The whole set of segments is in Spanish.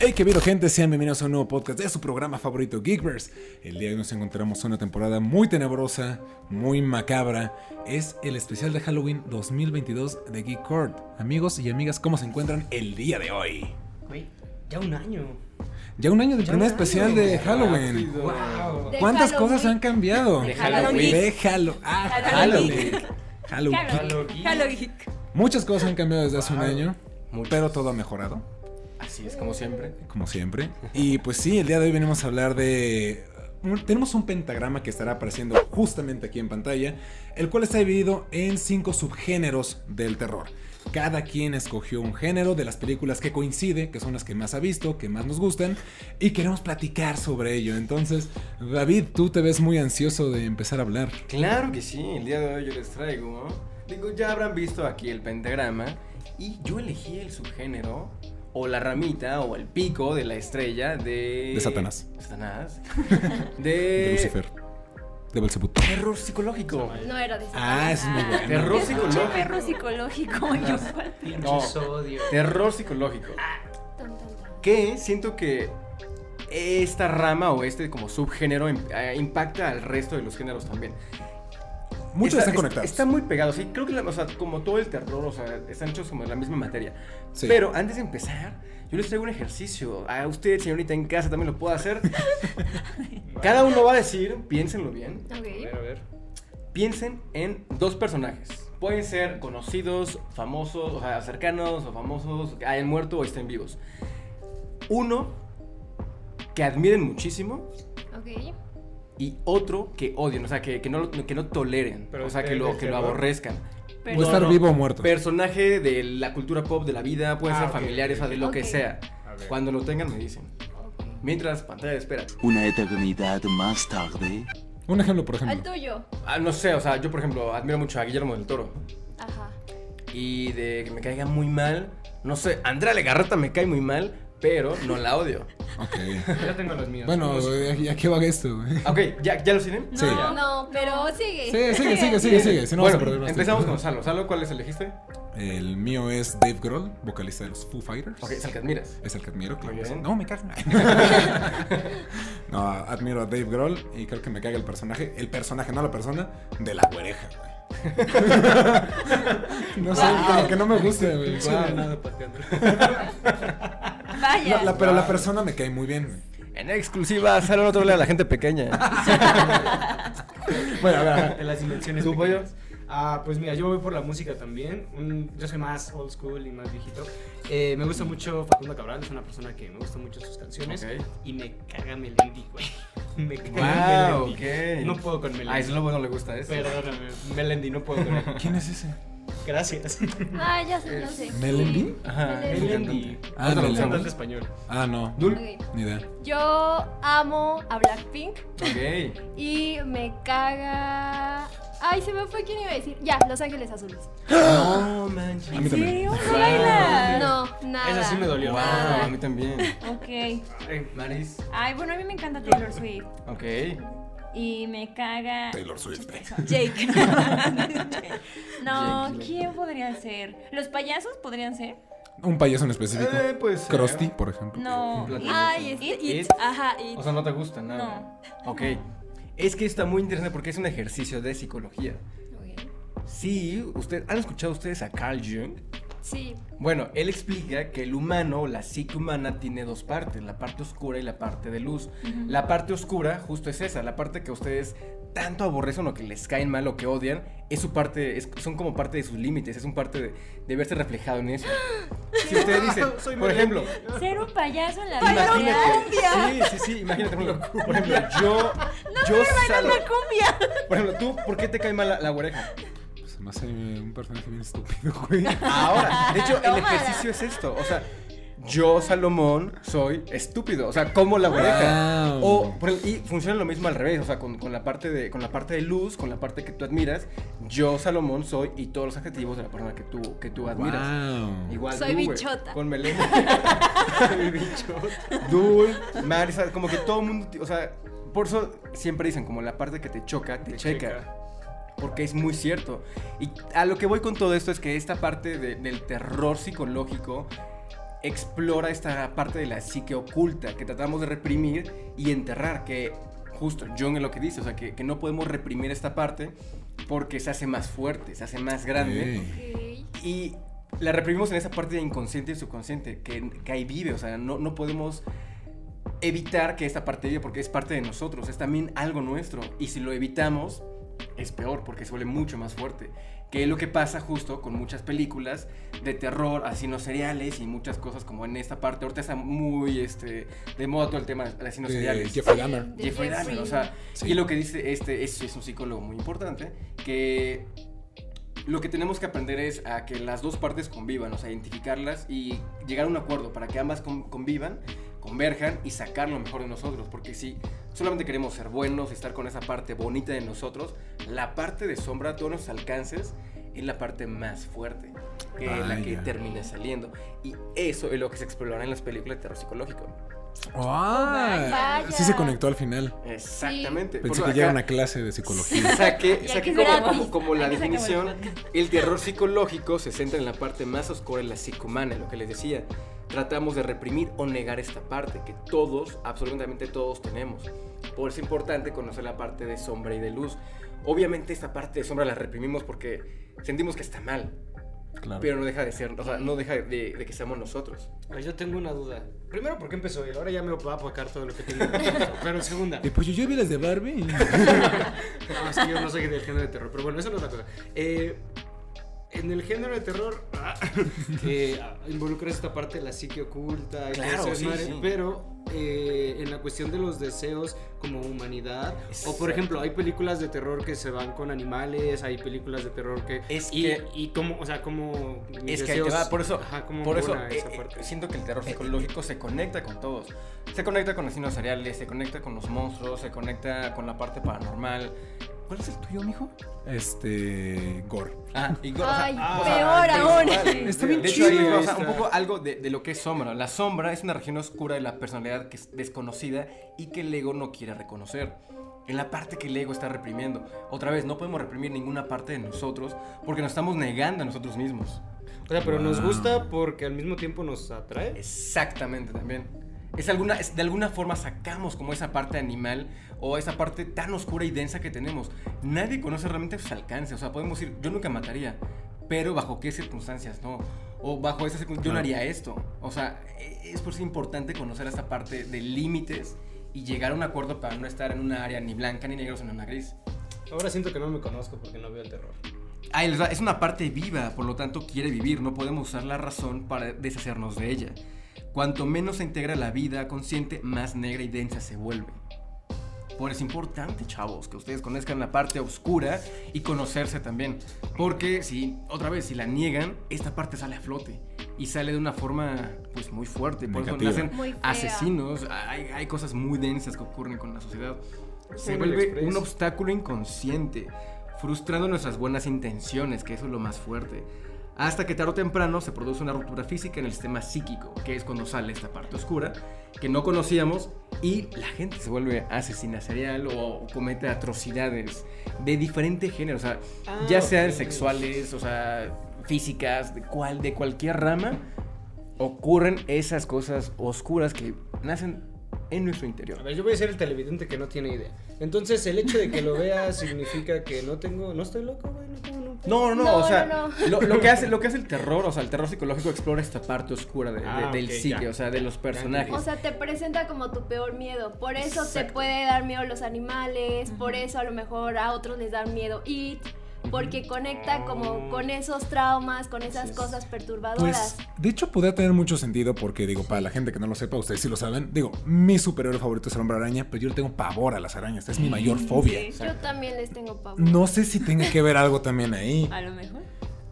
Hey, qué vido gente, sean bienvenidos a un nuevo podcast de su programa favorito Geekverse. El día de hoy nos encontramos en una temporada muy tenebrosa, muy macabra. Es el especial de Halloween 2022 de Geek Court. Amigos y amigas, ¿cómo se encuentran el día de hoy? Güey, ya un año. Ya un año del primer un año. especial de Halloween. Wow. De ¿Cuántas Halloween. cosas han cambiado? De Halloween. De Halo- ah, Halloween. Halloween. Halloween. Halloween. Halloween. Muchas cosas han cambiado desde hace un Wow. año, Muchas. pero todo ha mejorado. Así es, como siempre. como siempre. Y pues sí, el día de hoy venimos a hablar de... un- Tenemos un pentagrama que estará apareciendo justamente aquí en pantalla, el cual está dividido en cinco subgéneros del terror. Cada quien escogió un género de las películas que coincide, que son las que más ha visto, que más nos gustan, y queremos platicar sobre ello. Entonces, David, tú te ves muy ansioso de empezar a hablar. Claro que sí, el día de hoy yo les traigo. Digo, ya habrán visto aquí el pentagrama. Y yo elegí el subgénero, o la ramita, o el pico de la estrella de. De Satanás. Satanás. De De. Lucifer. De Belzebut. Terror psicológico. No era de Ah, eso es muy bueno. Terror psicológico. perro psicológico. y yo, ¿cuál? No, terror psicológico. Que siento que esta rama o este como subgénero eh, impacta al resto de los géneros también. Muchos Está- están es- conectados. Están muy pegados, sí, creo que la- o sea, como todo el terror, o sea, están hechos como de la misma materia. Sí. Pero antes de empezar, yo les traigo un ejercicio. A usted, señorita en casa, también lo puede hacer. Cada uno va a decir, piénsenlo bien, A ver, a ver. piensen en dos personajes. Pueden ser conocidos, famosos, o sea, cercanos o famosos, que hayan muerto o estén vivos. Uno que admiren muchísimo Ok. Y otro que odien, o sea, que, que no, lo- que no toleren, Pero o sea, de- que lo, que lo aborrezcan. Pero- Puede estar vivo o muerto. Personaje de la cultura pop de la vida, pueden Ah, ser ok, familiares, ok, o de lo que sea. Cuando lo tengan me dicen. Mientras, pantalla de espera. Una eternidad más tarde. Un ejemplo, por Al ejemplo. tuyo. Ah, no sé, o sea, yo por ejemplo admiro mucho a Guillermo del Toro. Ajá. Y de que me caiga muy mal, no sé, Andrea Legarreta me cae muy mal, pero no la odio. Ok. Ya tengo los míos. Bueno, Música. ¿a qué va esto? güey? Ok, ¿ya, ya lo tienen? No, Sí. no, pero sigue. Sí, sigue, sigue, sigue, sigue. Si no bueno, vas a perder más empezamos tiempo. con Salo. Salo, ¿cuáles elegiste? El mío es Dave Grohl, vocalista de los Foo Fighters. Ok, es el que admiras. Es el que admiro, claro. Que bien. No, me caga. no, admiro a Dave Grohl y creo que me caga el personaje. El personaje, no la persona, de la güereja, güey. no sé, como que no me gusta, güey. Wow. venado pateando. Vaya. La- la- pero la persona me cae muy bien. En exclusiva, Salo no trolea a la gente pequeña. Bueno, a ver. En las dimensiones. ¿Tu pollo? Ah, pues mira, yo voy por la música también. Un- yo soy más old school y más viejito. Eh, me gusta mucho Facundo Cabral, es una persona que me gustan mucho sus canciones. Ok. Y me caga Melendi, güey. Me caga Wow, Melendi. ok. No puedo con Melendi. A Slobo no le gusta eso. Perdóname, Melendi, no puedo con él. ¿Quién es ese? Gracias. Ah, ya sé, ya sé. ¿Melendi? Ajá. Melendi. Melendi. Ah, usamos. Cantante español. Ah, no. Dul. Ok. Ni idea. Yo amo a Blackpink Ok. y me caga. Ay, se me fue quién iba a decir. Ya, Los Ángeles Azules. No, manches. A mí también. ¿No baila? No, nada. Esa sí me dolió. Wow, Nada. a mí también. Ok. Ay, Maris. Ay, bueno, a mí me encanta Taylor Swift. Ok. Y me caga. Taylor Swift. Jake. no, Jake. ¿quién podría ser? ¿Los payasos podrían ser? Un payaso en específico. Eh, pues. Krusty, por ejemplo. No. Ay, este. It, It. It. Ajá, It. O sea, no te gusta nada. No. Ok. Es que está muy interesante porque es un ejercicio de psicología. Ok. Sí, usted, ¿han escuchado ustedes a Carl Jung? Sí. Bueno, él explica que el humano, la psique humana, tiene dos partes, la parte oscura y la parte de luz. La parte oscura justo es esa, la parte que ustedes tanto aborrecen o que les caen mal o que odian, es su parte, es- son como parte de sus límites, es un parte de, de verse reflejado en eso. Si ustedes dicen, Soy por ejemplo, Ser un payaso en la vida sí, sí, sí, imagínate, por ejemplo, por ejemplo, yo, yo salgo, cumbia. por ejemplo, tú, ¿por qué te cae mal la, la oreja? Se me hace un personaje bien estúpido, güey. Ahora, de hecho, el ejercicio es esto. O sea, yo, Salomón, soy estúpido. O sea, como la oreja. Wow. O, y funciona lo mismo al revés. O sea, con, con la parte de, con la parte de luz, con la parte que tú admiras. Yo, Salomón, soy y todos los adjetivos de la persona que tú, que tú admiras. Wow. Igual Soy tú, bichota. Con Melena. soy bichota. Dul, Marisa, como que todo el mundo. O sea, por eso siempre dicen, como la parte que te choca, te, Te checa. checa. Porque es muy cierto. Y a lo que voy con todo esto es que esta parte de- del terror psicológico explora esta parte de la psique oculta que tratamos de reprimir y enterrar, que justo Jung es lo que dice, o sea, que, que no podemos reprimir esta parte porque se hace más fuerte, se hace más grande. Ey. Ok. Y la reprimimos en esa parte de inconsciente y subconsciente, que, que ahí vive, o sea, no, no podemos evitar que esta parte vive porque es parte de nosotros, es también algo nuestro. Y si lo evitamos, es peor porque se vuelve mucho más fuerte. Que es lo que pasa justo con muchas películas de terror, asesinos seriales y muchas cosas como en esta parte. Ahorita está muy este, de moda todo el tema de asesinos seriales. Jeffrey Dahmer. Jeffrey Dahmer, o sea, Sí. y lo que dice este es, es un psicólogo muy importante, que lo que tenemos que aprender es a que las dos partes convivan, o sea, identificarlas y llegar a un acuerdo para que ambas con- convivan, converjan y sacar lo mejor de nosotros, porque si solamente queremos ser buenos y estar con esa parte bonita de nosotros, la parte de sombra, todos nuestros alcances, es la parte más fuerte, que es la que termina saliendo. Y eso es lo que se explora en las películas de terror psicológico. Ah, Vaya. sí se conectó al final. Exactamente. Pensé Por que ya era una clase de psicología. Saqué, saqué como, como- como la definición. El terror psicológico se centra en la parte más oscura de la psicomana, lo que les decía. Tratamos de reprimir o negar esta parte que todos, absolutamente todos tenemos. Por eso es importante conocer la parte de sombra y de luz. Obviamente esta parte de sombra la reprimimos porque sentimos que está mal, Claro. pero no deja de ser, o sea, no deja de, de que seamos nosotros. Pues yo tengo una duda. Primero, ¿por qué empezó él? Ahora ya me va a apacar todo lo que tengo. Pero segunda. Y pues yo, yo vi las de Barbie. No, es que yo no soy del género de terror. Pero bueno, eso no es la cosa. Eh, en el género de terror ah, eh, involucra esta parte de la psique oculta y Claro, sí, desmadre, sí. pero eh, en la cuestión de los deseos como humanidad o por Exacto. ejemplo hay películas de terror que se van con animales hay películas de terror que Es y, que- y como o sea como Es que deseos- va, por eso, ajá, cómo por eso eh, eh, siento que el terror psicológico se conecta con todos. Se conecta con asesinos seriales, se conecta con los monstruos, se conecta con la parte paranormal. ¿Cuál es el tuyo, mijo? Este. Gore. Ah, y go- Ay, peor aún. Está bien de hecho, ahí chido. o sea, un poco algo de, de lo que es sombra. La sombra es una región oscura de la personalidad que es desconocida y que el ego no quiere reconocer. En la parte que el ego está reprimiendo. Otra vez, no podemos reprimir ninguna parte de nosotros porque nos estamos negando a nosotros mismos. o sea pero nos gusta porque al mismo tiempo nos atrae Exactamente también. Es alguna, es- de alguna forma sacamos como esa parte animal o esa parte tan oscura y densa que tenemos. Nadie conoce realmente sus alcances. O sea, podemos decir, yo nunca mataría, pero bajo qué circunstancias no. O bajo esas circunstancias yo no haría esto. O sea, e- es por eso importante conocer esta parte de límites y llegar a un acuerdo para no estar en una área ni blanca ni negra, sino en una gris. ahora siento que no me conozco porque no veo el terror Ah, es una parte viva, por lo tanto quiere vivir, no podemos usar la razón para deshacernos de ella. Cuanto menos se integra la vida consciente, más negra y densa se vuelve. Por eso es importante, chavos, que ustedes conozcan la parte oscura y conocerse también. Porque si, otra vez, si la niegan, esta parte sale a flote. Y sale de una forma, pues, muy fuerte. Por Negativa. eso nacen asesinos. Hay, hay cosas muy densas que ocurren con la sociedad. Se Como vuelve un obstáculo inconsciente, frustrando nuestras buenas intenciones, que eso es lo más fuerte. Hasta que tarde o temprano se produce una ruptura física en el sistema psíquico, que es cuando sale esta parte oscura, que no conocíamos, y la gente se vuelve asesina serial o comete atrocidades de diferente género, o sea, Ah, ya sean sexuales, o sea, físicas, de, cual, de cualquier rama, ocurren esas cosas oscuras que nacen en nuestro interior. A ver, yo voy a ser el televidente que no tiene idea. Entonces, el hecho de que lo vea significa que no tengo. No estoy loco, güey. No tengo pedo. No, no, No, o sea, no, Lo, lo que hace, lo que hace el terror, o sea, el terror psicológico explora esta parte oscura de- de- Ah, del ok, psique, ya. o sea, de los personajes. O sea, te presenta como tu peor miedo. Por eso te puede dar miedo los animales, por eso a lo mejor a otros les dan miedo It, porque conecta como con esos traumas, con esas cosas perturbadoras. Pues, de hecho, podría tener mucho sentido porque, digo, para la gente que no lo sepa, ustedes sí lo saben. Digo, mi superhéroe favorito es el hombre araña, pero yo le tengo pavor a las arañas. Es mi mayor fobia. Sí. Yo también les tengo pavor. No sé si tenga que ver algo también ahí. A lo mejor.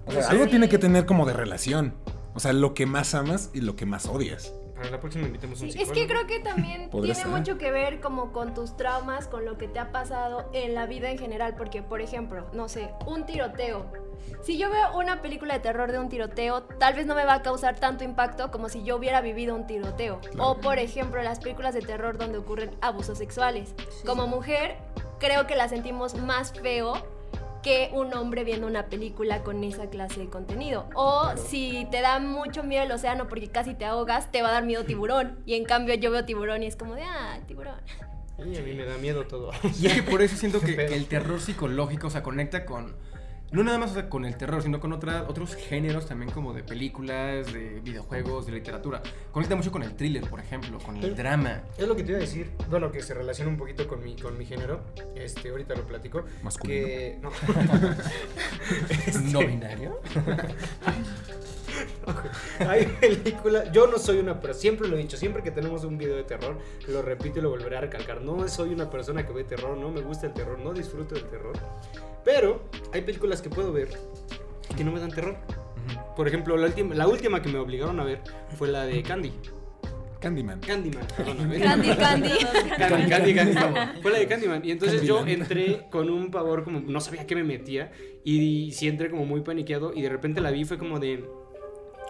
O sea, algo tiene que tener como de relación. O sea, lo que más amas y lo que más odias. Para la próxima invitemos un Sí, psicólogo. es que creo que también tiene ser. mucho que ver como con tus traumas, con lo que te ha pasado en la vida en general, porque por ejemplo, no sé, un tiroteo. Si yo veo una película de terror de un tiroteo, tal vez no me va a causar tanto impacto como si yo hubiera vivido un tiroteo. O por ejemplo, las películas de terror donde ocurren abusos sexuales. Como mujer, creo que la sentimos más feo que un hombre viendo una película con esa clase de contenido. O si te da mucho miedo el océano porque casi te ahogas, te va a dar miedo tiburón. Y en cambio yo veo tiburón y es como de, ah, tiburón. Y a mí me da miedo todo. Y es que por eso siento que, que el terror psicológico, o sea, conecta con. No nada más o sea, con el terror, sino con otra- otros géneros también como de películas, de videojuegos, de literatura. Conecta mucho con el thriller, por ejemplo, con el Pero- drama. Es lo que te iba a decir, bueno, que se relaciona un poquito con mi, con mi género, este, ahorita lo platico. Masculino. Que, no. ¿No binario? Hay películas, yo no soy una persona, siempre lo he dicho, siempre que tenemos un video de terror, lo repito y lo volveré a recalcar, no soy una persona que ve terror, no me gusta el terror, no disfruto del terror, pero hay películas que puedo ver que no me dan terror. Por ejemplo, la última, la última que me obligaron a ver fue la de Candy. Candyman. Candyman, perdóname. Candy, Candy. Candy, Candy, Candy. Fue la de Candyman. Y entonces yo entré con un pavor, como no sabía qué me metía. Y sí entré como muy paniqueado. Y de repente la vi, fue como de.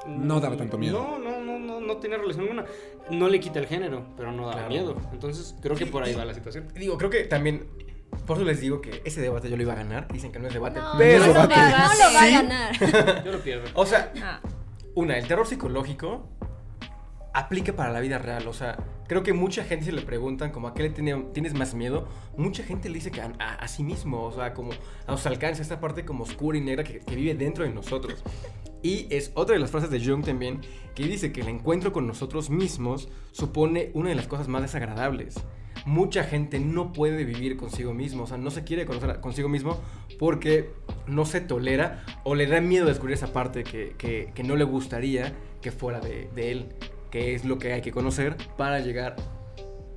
No daba tanto miedo. No, no, no, no, no tenía relación alguna. No le quita el género, pero no daba Claro. miedo. Entonces creo que por ahí va la situación. Digo, creo que también. Por eso les digo que ese debate yo lo iba a ganar. Dicen que no es debate. No, pero. no, debate. no lo va a Sí. ganar. Yo lo pierdo. O sea, Ah, Una, el terror psicológico aplica para la vida real. O sea, creo que mucha gente se le preguntan como a qué le tiene- tienes más miedo. Mucha gente le dice que a, a- a sí mismo, o sea, como a los alcances, esta parte como oscura y negra que, que vive dentro de nosotros. Y es otra de las frases de Jung también, que dice que el encuentro con nosotros mismos supone una de las cosas más desagradables. Mucha gente no puede vivir consigo mismo, o sea, no se quiere conocer consigo mismo porque no se tolera o le da miedo descubrir esa parte que, que- que no le gustaría que fuera de, de él, que es lo que hay que conocer para llegar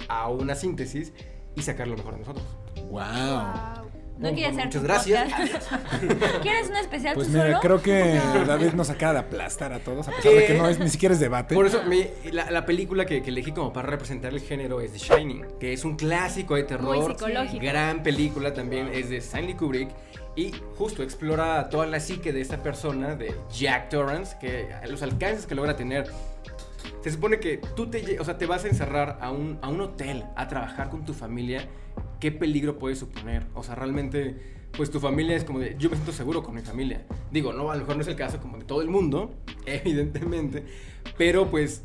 a una síntesis y sacar lo mejor de nosotros. Wow. Wow. No quieres hacer Muchas gracias. podcast? ¿Quieres un especial Pues tú mira, solo? creo que David nos acaba de aplastar a todos, a pesar de que no es ni siquiera es debate. Por eso mi- la, la película que, que elegí como para representar el género es The Shining, que es un clásico de terror. Muy psicológico. Gran película también, es de Stanley Kubrick. Y justo explora toda la psique de esta persona, de Jack Torrance, que los alcances que logra tener. Se supone que tú te, o sea, te vas a encerrar a un, a un hotel a trabajar con tu familia. ¿Qué peligro puede suponer? O sea, realmente, pues tu familia es como de, yo me siento seguro con mi familia. Digo, no, a lo mejor no es el caso como de todo el mundo, evidentemente, pero pues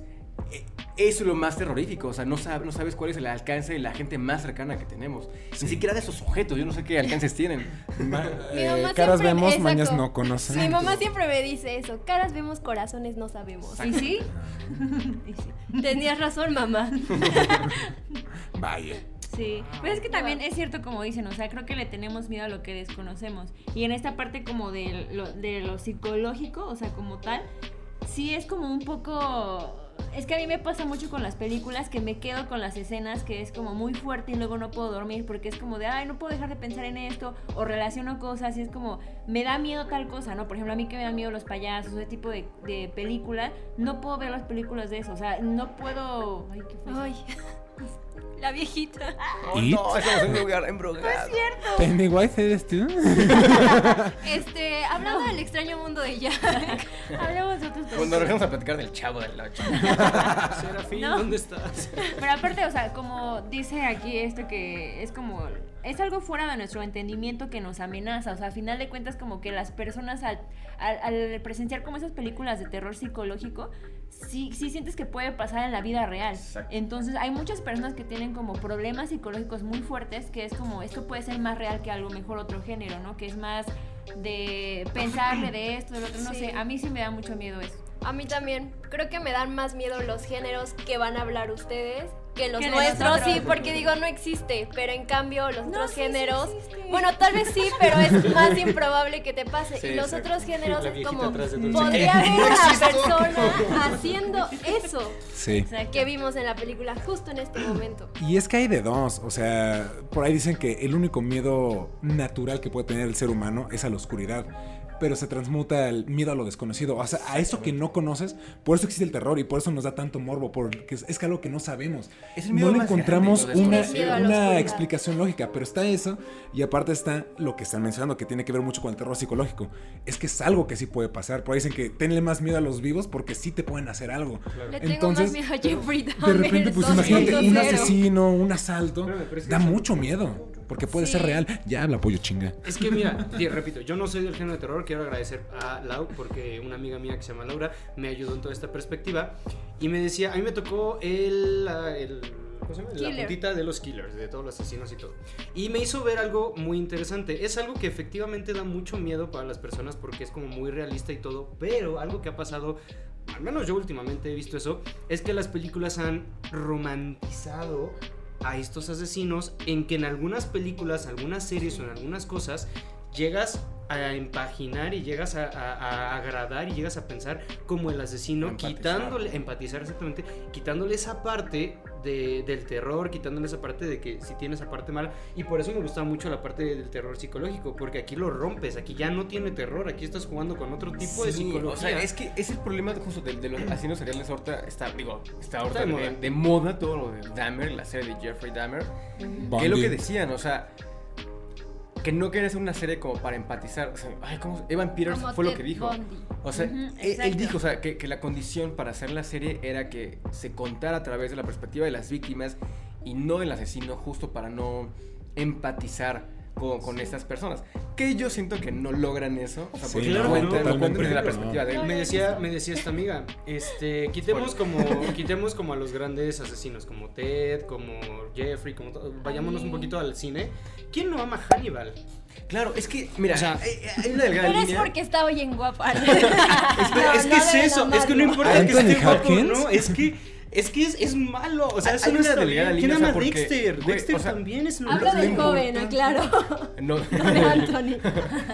eso es lo más terrorífico. O sea, no, sab- no sabes cuál es el alcance de la gente más cercana que tenemos. Ni siquiera de esos sujetos, yo no sé qué alcances tienen. Ma- eh, caras siempre- vemos, exacto. mañas no conocen. Mi mamá siempre me dice eso. Caras vemos, corazones no sabemos. ¿Y sí? ¿Y sí? Tenías razón, mamá. Vaya. Sí, Ah, pero es que también es cierto como dicen, o sea, creo que le tenemos miedo a lo que desconocemos. Y en esta parte como de lo, de lo psicológico, o sea, como tal, sí es como un poco... Es que a mí me pasa mucho con las películas que me quedo con las escenas que es como muy fuerte y luego no puedo dormir porque es como de, ay, no puedo dejar de pensar en esto o relaciono cosas y es como, me da miedo tal cosa, ¿no? Por ejemplo, a mí que me da miedo los payasos, ese tipo de, de película, no puedo ver las películas de eso, o sea, no puedo... Ay, ¿qué fue? Ay, la viejita. Oh, ¿It? no, estamos en un lugar embrujado. Pennywise eres tú. Este, hablando del extraño mundo de Jack. Hablemos de otros Cuando dejamos a platicar del chavo del 8. Serafín, No. ¿dónde estás? Pero aparte, o sea, como dice aquí esto que es como es algo fuera de nuestro entendimiento que nos amenaza, o sea, a final de cuentas como que las personas al, al, al presenciar como esas películas de terror psicológico, sí, sí sientes que puede pasar en la vida real. Exacto. Entonces hay muchas personas que tienen como problemas psicológicos muy fuertes, que es como esto puede ser más real que algo mejor otro género, ¿no? Que es más de pensarle de esto, del otro, no Sí. sé, a mí sí me da mucho miedo eso. A mí también. Creo que me dan más miedo los géneros que van a hablar ustedes que los nuestros, sí, porque digo, no existe, pero en cambio los No, otros sí, sí géneros, bueno, tal vez sí, pero es más improbable que te pase. Sí, y los exacto. otros géneros es como, podría haber una persona haciendo eso Sí. Que vimos en la película justo en este momento. Y es que hay de dos, o sea, por ahí dicen que el único miedo natural que puede tener el ser humano es a la oscuridad, pero se transmuta el miedo a lo desconocido, o sea, a eso que no conoces, por eso existe el terror y por eso nos da tanto morbo, porque es, es que algo que no sabemos. Es el miedo no le encontramos grande, una, una explicación lógica, pero está eso y aparte está lo que están mencionando que tiene que ver mucho con el terror psicológico, es que es algo que sí puede pasar, por ahí dicen que tenle más miedo a los vivos porque sí te pueden hacer algo. Le tengo Entonces, más miedo a Jeffrey De Dahmer repente, pues 2.0. imagínate un asesino, un asalto, Espérame, pero es que da mucho miedo. Porque puede Sí. ser real. Ya habla pollo chinga. Es que mira, te repito, yo no soy del género de terror, quiero agradecer a Lau porque una amiga mía que se llama Laura me ayudó en toda esta perspectiva y me decía, a mí me tocó el, la- el- ¿cómo se llama? la puntita de los killers, de todos los asesinos y todo. Y me hizo ver algo muy interesante, es algo que efectivamente da mucho miedo para las personas porque es como muy realista y todo, pero algo que ha pasado, al menos yo últimamente he visto eso, es que las películas han romantizado a estos asesinos en que en algunas películas, algunas series o en algunas cosas llegas a empaginar y llegas a, a- a agradar y llegas a pensar como el asesino, Empatizar. quitándole, empatizar exactamente, quitándole esa parte de- del terror, quitándole esa parte de que si tiene esa parte mala. Y por eso me gustaba mucho la parte del terror psicológico, porque aquí lo rompes, aquí ya no tiene terror, aquí estás jugando con otro tipo de Sí, psicología. O sea, es que es el problema justo de, de los asesinos seriales ahorita está, digo, está ahorita Está de de, moda. de moda todo lo de Dahmer, la serie de Jeffrey Dahmer. Que es lo que decían, o sea, que no quieren hacer una serie como para empatizar. O sea, ay, ¿cómo Evan Peters Como fue lo que dijo. O sea, Ujú, él, dijo, o sea, que, que la condición para hacer la serie era que se contara a través de la perspectiva de las víctimas y no del asesino, justo para no empatizar con, con estas personas. Que yo siento que no logran eso. O sea, Sí, porque no, lo cuentan desde la no. perspectiva de él. Me decía, me decía esta amiga, este, quitemos como, quitemos como a los grandes asesinos, como Ted, como Jeffrey, como to- vayámonos un poquito al cine. ¿Quién no ama a Hannibal? Claro, es que, mira, O sea, hay, hay una delgada Pero es porque está bien guapa. Es que, es, que es eso, es que no importa que ¿Anthony esté guapo, Hopkins? no, es que es que es, es malo, o sea, eso no una está bien. ¿Quién o sea, ama Dexter? güey, Dexter o sea, también es un Habla del joven, aclaro. No. No de Anthony.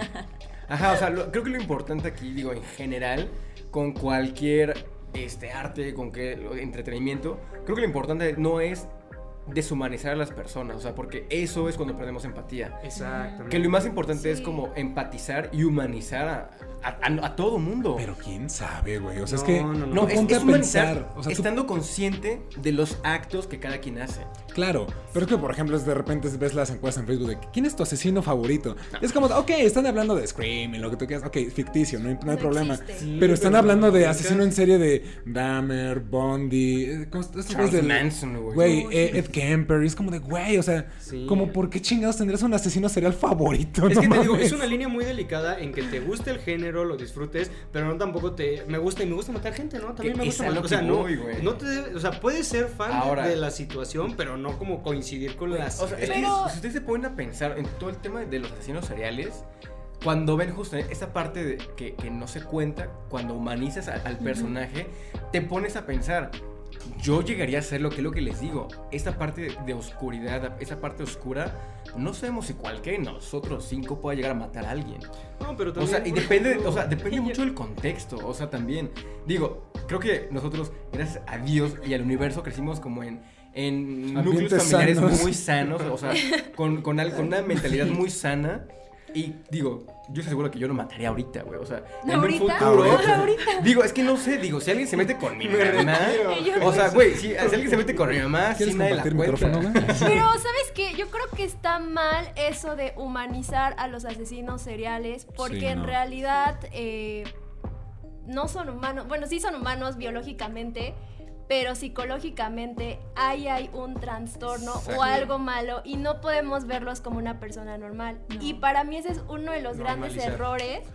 Ajá, o sea, lo- creo que lo importante aquí, digo, en general, con cualquier este, arte, con que entretenimiento, creo que lo importante no es deshumanizar a las personas, o sea, porque eso es cuando perdemos empatía. Exactamente. Que lo más importante es como empatizar y humanizar a, a- a- a todo mundo. Pero quién sabe, güey. O sea, es No, que. no, no. no, es, humanizar pensar. O sea, tú- estando consciente de los actos que cada quien hace. Claro, pero es que por ejemplo es de repente ves las encuestas en Facebook de quién es tu asesino favorito. Es como, ok, están hablando de Scream y lo que tú quieras, ok, ficticio, no hay, no hay No problema. Sí, pero están pero hablando de asesino en serie de Dahmer, Bondi, eh, ¿cómo Charles del- Manson, güey. Güey, eh, sí. Ed Kemper, y es como de, güey, o sea, Sí. como por qué chingados tendrías un asesino serial favorito, Es no que te digo, es una línea muy delicada en que te guste el género, lo disfrutes, pero no tampoco te me gusta y me gusta matar gente, ¿no? También me gusta matar, o sea, no, voy, no te o sea, puedes ser fan de- Ahora- de la situación, pero no como coincidir con las O sea, es que si ustedes se ponen a pensar en todo el tema de los asesinos seriales, cuando ven justo esa parte de- que, que no se cuenta, cuando humanizas al personaje, te pones a pensar. Yo llegaría a ser lo que es lo que les digo. Esta parte de, oscuridad, esa parte oscura, no sabemos si cualquiera de nosotros cinco pueda llegar a matar a alguien. No, pero O también sea, y depende, ejemplo, o sea, depende mucho del contexto. O sea, también. Digo, creo que nosotros, gracias a Dios y al universo, crecimos como en, en núcleos familiares sanos. muy sanos. O sea, con, con, al- con una mentalidad muy sana. Y digo, yo estoy seguro que yo lo mataría ahorita, güey. O sea, en un ¿Ahorita? futuro. ¿Ahorita? Digo, es que no sé, digo, si alguien se mete con mi mamá. O sea, güey, si, si alguien se mete con mi mamá, ¿Quieres sí nadie la cuenta. Pero, ¿sabes qué? Yo creo que está mal eso de humanizar a los asesinos seriales, porque Sí, en no. realidad eh, no son humanos. Bueno, sí son humanos biológicamente, pero psicológicamente ahí hay un trastorno Exacto. o algo malo y no podemos verlos como una persona normal. Y para mí ese es uno de los grandes errores.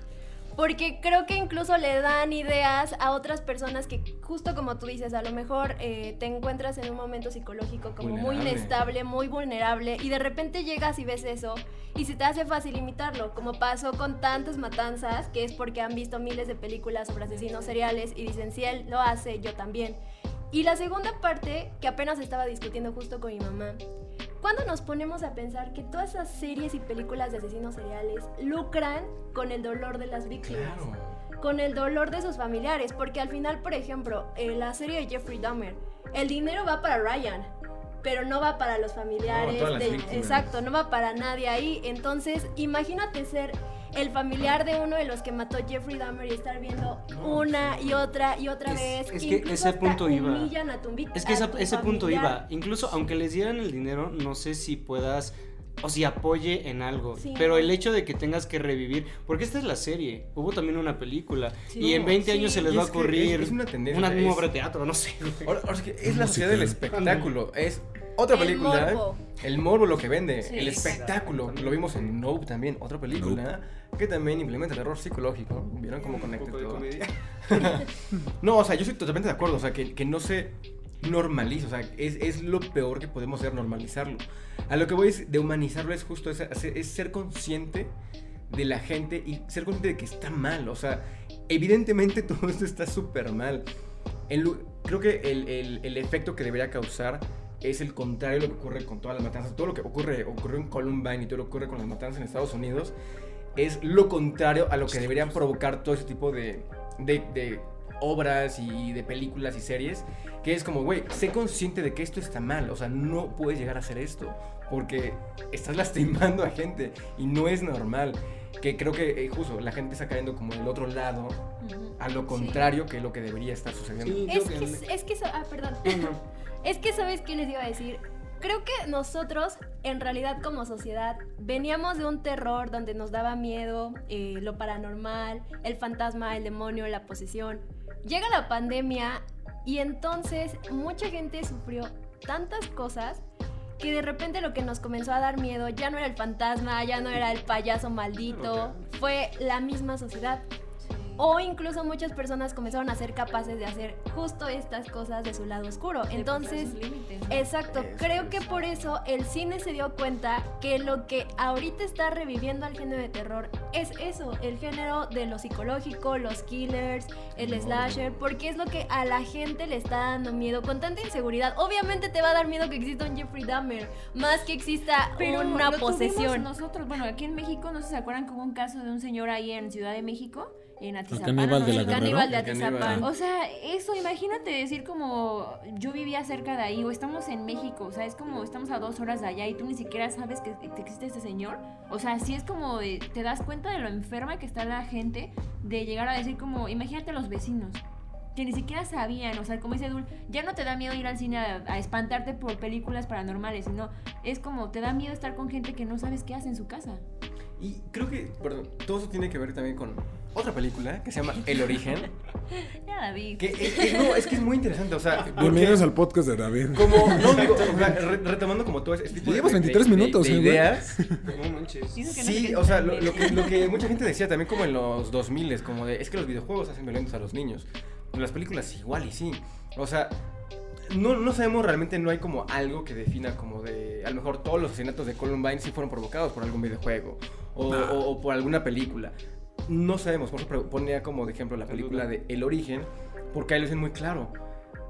Porque creo que incluso le dan ideas a otras personas que, justo como tú dices, a lo mejor eh, te encuentras en un momento psicológico como muy Vulnerable. inestable, muy vulnerable, y de repente llegas y ves eso, y se te hace fácil imitarlo, como pasó con tantas matanzas, que es porque han visto miles de películas sobre asesinos seriales y dicen, si él lo hace, yo también. Y la segunda parte, que apenas estaba discutiendo justo con mi mamá, cuando nos ponemos a pensar que todas esas series y películas de asesinos seriales lucran con el dolor de las víctimas? Claro. con el dolor de sus familiares, porque al final, por ejemplo, en la serie de Jeffrey Dahmer, el dinero va para Ryan, pero no va para los familiares, No, de- exacto, no va para nadie ahí. Entonces, imagínate ser el familiar de uno de los que mató Jeffrey Dahmer y estar viendo No, una y otra y otra Es- vez. es que ese punto iba. humillan a tu Es que a esa- tu ese punto iba. Incluso aunque les dieran el dinero, no sé si puedas o si apoye en algo. Sí. Pero el hecho de que tengas que revivir, porque esta es la serie, hubo también una película Sí. y en 20 Sí. años se les Y va a ocurrir es- es una tendencia, una, es- una obra de teatro, no sé. Ahora, ahora es que es la sociedad del espectáculo. Es Otra El película. morbo. El morbo lo que vende, Sí. el espectáculo. Lo vimos en Nope también, otra película que también implementa el error psicológico. ¿Vieron cómo conecta todo? No, o sea, yo estoy totalmente de acuerdo. O sea, que, que no se normaliza. O sea, es, es lo peor que podemos hacer, normalizarlo. A lo que voy es de humanizarlo es justo, es, es ser consciente de la gente y ser consciente de que está mal. O sea, evidentemente todo esto está súper mal. Creo que el, el- el efecto que debería causar es el contrario de lo que ocurre con todas las matanzas. Todo lo que ocurre, ocurrió en Columbine y todo lo que ocurre con las matanzas en Estados Unidos es lo contrario a lo que deberían provocar todo ese tipo de, de, de obras y de películas y series. Que es como, güey, sé consciente de que esto está mal. O sea, no puedes llegar a hacer esto. Porque estás lastimando a gente y no es normal. Que creo que eh, justo la gente está cayendo como del otro lado Ujú. a lo contrario que lo que debería estar sucediendo. Sí, Es que, es que, ah, perdón. No, no. Es que, ¿sabes qué les iba a decir? Creo que nosotros, en realidad como sociedad, veníamos de un terror donde nos daba miedo eh, lo paranormal, el fantasma, el demonio, la posesión. Llega la pandemia y entonces mucha gente sufrió tantas cosas que de repente lo que nos comenzó a dar miedo ya no era el fantasma, ya no era el payaso maldito, fue la misma sociedad. O incluso muchas personas comenzaron a ser capaces de hacer justo estas cosas de su lado oscuro. De Entonces, límites, ¿no? exacto, Eso, creo que por eso el cine se dio cuenta que lo que ahorita está reviviendo al género de terror es eso, el género de lo psicológico, los killers, el No. slasher, porque es lo que a la gente le está dando miedo con tanta inseguridad. Obviamente te va a dar miedo que exista un Jeffrey Dahmer, más que exista Pero una lo posesión. nosotros, bueno, aquí en México, no sé si se acuerdan como un caso de un señor ahí en Ciudad de México, en Atizapán. caníbal ¿no? de la El El caníbal de El caníbal. Atizapán. O sea, eso, imagínate decir como yo vivía cerca de ahí o estamos en México, o sea, es como estamos a dos horas de allá y tú ni siquiera sabes que que existe este señor. O sea, sí es como de- te das cuenta de lo enferma que está la gente de llegar a decir como, imagínate los vecinos. Que ni siquiera sabían, o sea, como dice Dul, ya no te da miedo ir al cine a, a espantarte por películas paranormales, sino es como te da miedo estar con gente que no sabes qué hace en su casa. Y creo que, perdón, todo eso tiene que ver también con otra película que se llama El Origen. Ya, David. Que, eh, eh, no, es que es muy interesante, o sea, Bienvenidos al podcast de David. como, no digo, o sea, re- retomando como todo este tipo de, Llevas de- 23 de- minutos, de eh, güey. ideas. No manches. Dices que no Sí, o sea, lo, lo que, lo que mucha gente decía también como en los 2000 como de, es que los videojuegos hacen violentos a los niños. Las películas igual y sí. O sea, no, no sabemos realmente, no hay como algo que defina como de, a lo mejor todos los asesinatos de Columbine sí fueron provocados por algún videojuego o, Nah. o- o por alguna película. No sabemos, por eso ponía como de ejemplo la película de El Origen, porque ahí lo dicen muy claro.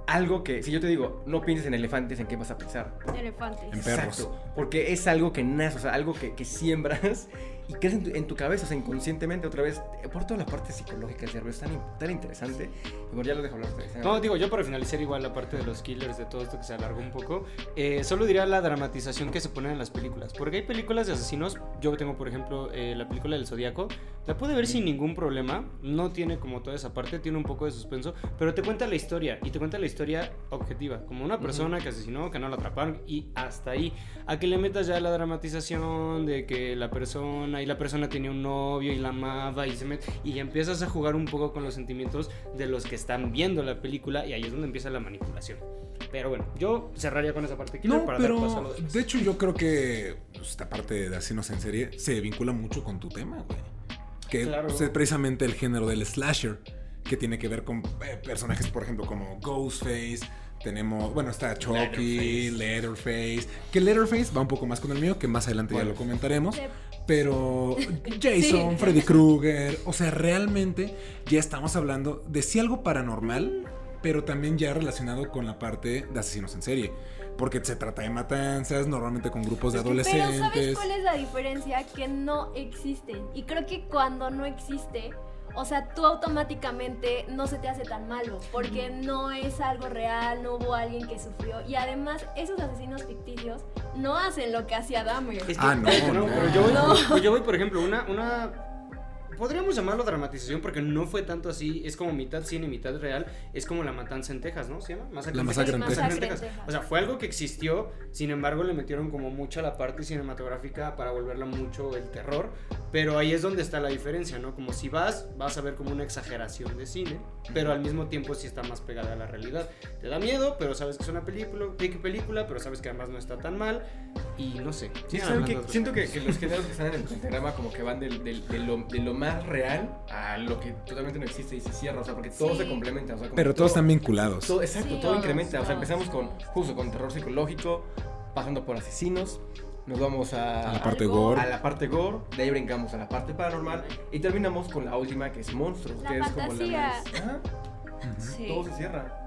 Algo que, si yo te digo, no pienses en elefantes, ¿en qué vas a pensar? Elefantes. En perros. Exacto, porque es algo que nace, o sea, algo que, que siembras y crece en tu, en tu cabeza, o sea, inconscientemente otra vez, eh, por toda la parte psicológica del cerebro, es tan, tan interesante. Bueno, ya lo dejo hablar ustedes. No, digo, yo para finalizar igual la parte de los killers, de todo esto que se alargó un poco, eh, solo diría la dramatización que se pone en las películas. Porque hay películas de asesinos, yo tengo por ejemplo eh, la película del Zodíaco, la pude ver sin ningún problema, no tiene como toda esa parte, tiene un poco de suspenso, pero te cuenta la historia, y te cuenta la historia objetiva, como una persona que asesinó, que no la atraparon, y hasta ahí. A que le metas ya la dramatización de que la persona, y la persona tenía un novio y la amaba, y se met- y empiezas a jugar un poco con los sentimientos de los que están viendo la película, y ahí es donde empieza la manipulación. Pero bueno, yo cerraría con esa parte No, para dar paso a pero los de hecho yo creo que pues, esta parte de asesinos en serie se vincula mucho con tu tema, güey. Que Claro. es precisamente el género del slasher, que tiene que ver con eh, personajes, por ejemplo, como Ghostface. Tenemos, bueno, está Chucky, Letterface. Que Letterface va un poco más con el mío, que más adelante ya lo comentaremos. Pero Jason, Sí. Freddy Krueger, o sea, realmente ya estamos hablando de sí algo paranormal, pero también ya relacionado con la parte de asesinos en serie. Porque se trata de matanzas, normalmente con grupos de Pero ¿sabes adolescentes. cuál es la diferencia? Que no existen. Y creo que cuando no existe, o sea, tú automáticamente no se te hace tan malo, porque no es algo real, no hubo alguien que sufrió. Y además, esos asesinos ficticios no hacen lo que hacía Dahmer. Es Ah, no, no. pero yo voy, No. pues yo voy, por ejemplo, una, una podríamos llamarlo dramatización porque no fue tanto así, es como mitad cine, mitad real, es como la matanza en Texas, ¿no? ¿Se llama? La masacre en Texas. Masacre en Texas. O sea, fue algo que existió, sin embargo le metieron como mucho a la parte cinematográfica para volverla mucho el terror, pero ahí es donde está la diferencia, ¿no? Como si vas, vas a ver como una exageración de cine, pero al mismo tiempo sí está más pegada a la realidad. Te da miedo, pero sabes que es una película, qué película, pero sabes que además no está tan mal y no sé. Sí, hablando. Siento que, que los géneros que están en el pentagrama como que van del, del- de, lo, de lo más real a lo que totalmente no existe y se cierra, o sea, porque todo Sí. se complementa, o sea, como Pero que todos todo- están vinculados. todo- exacto, Sí, todo todos, incrementa, o sea, todos. empezamos con justo con terror psicológico, pasando por asesinos, nos vamos a, A la parte gore. a la parte gore, de ahí brincamos a la parte paranormal y terminamos con la última que es monstruos, La que es como la fantasía. más... Ajá, Sí. todo se cierra.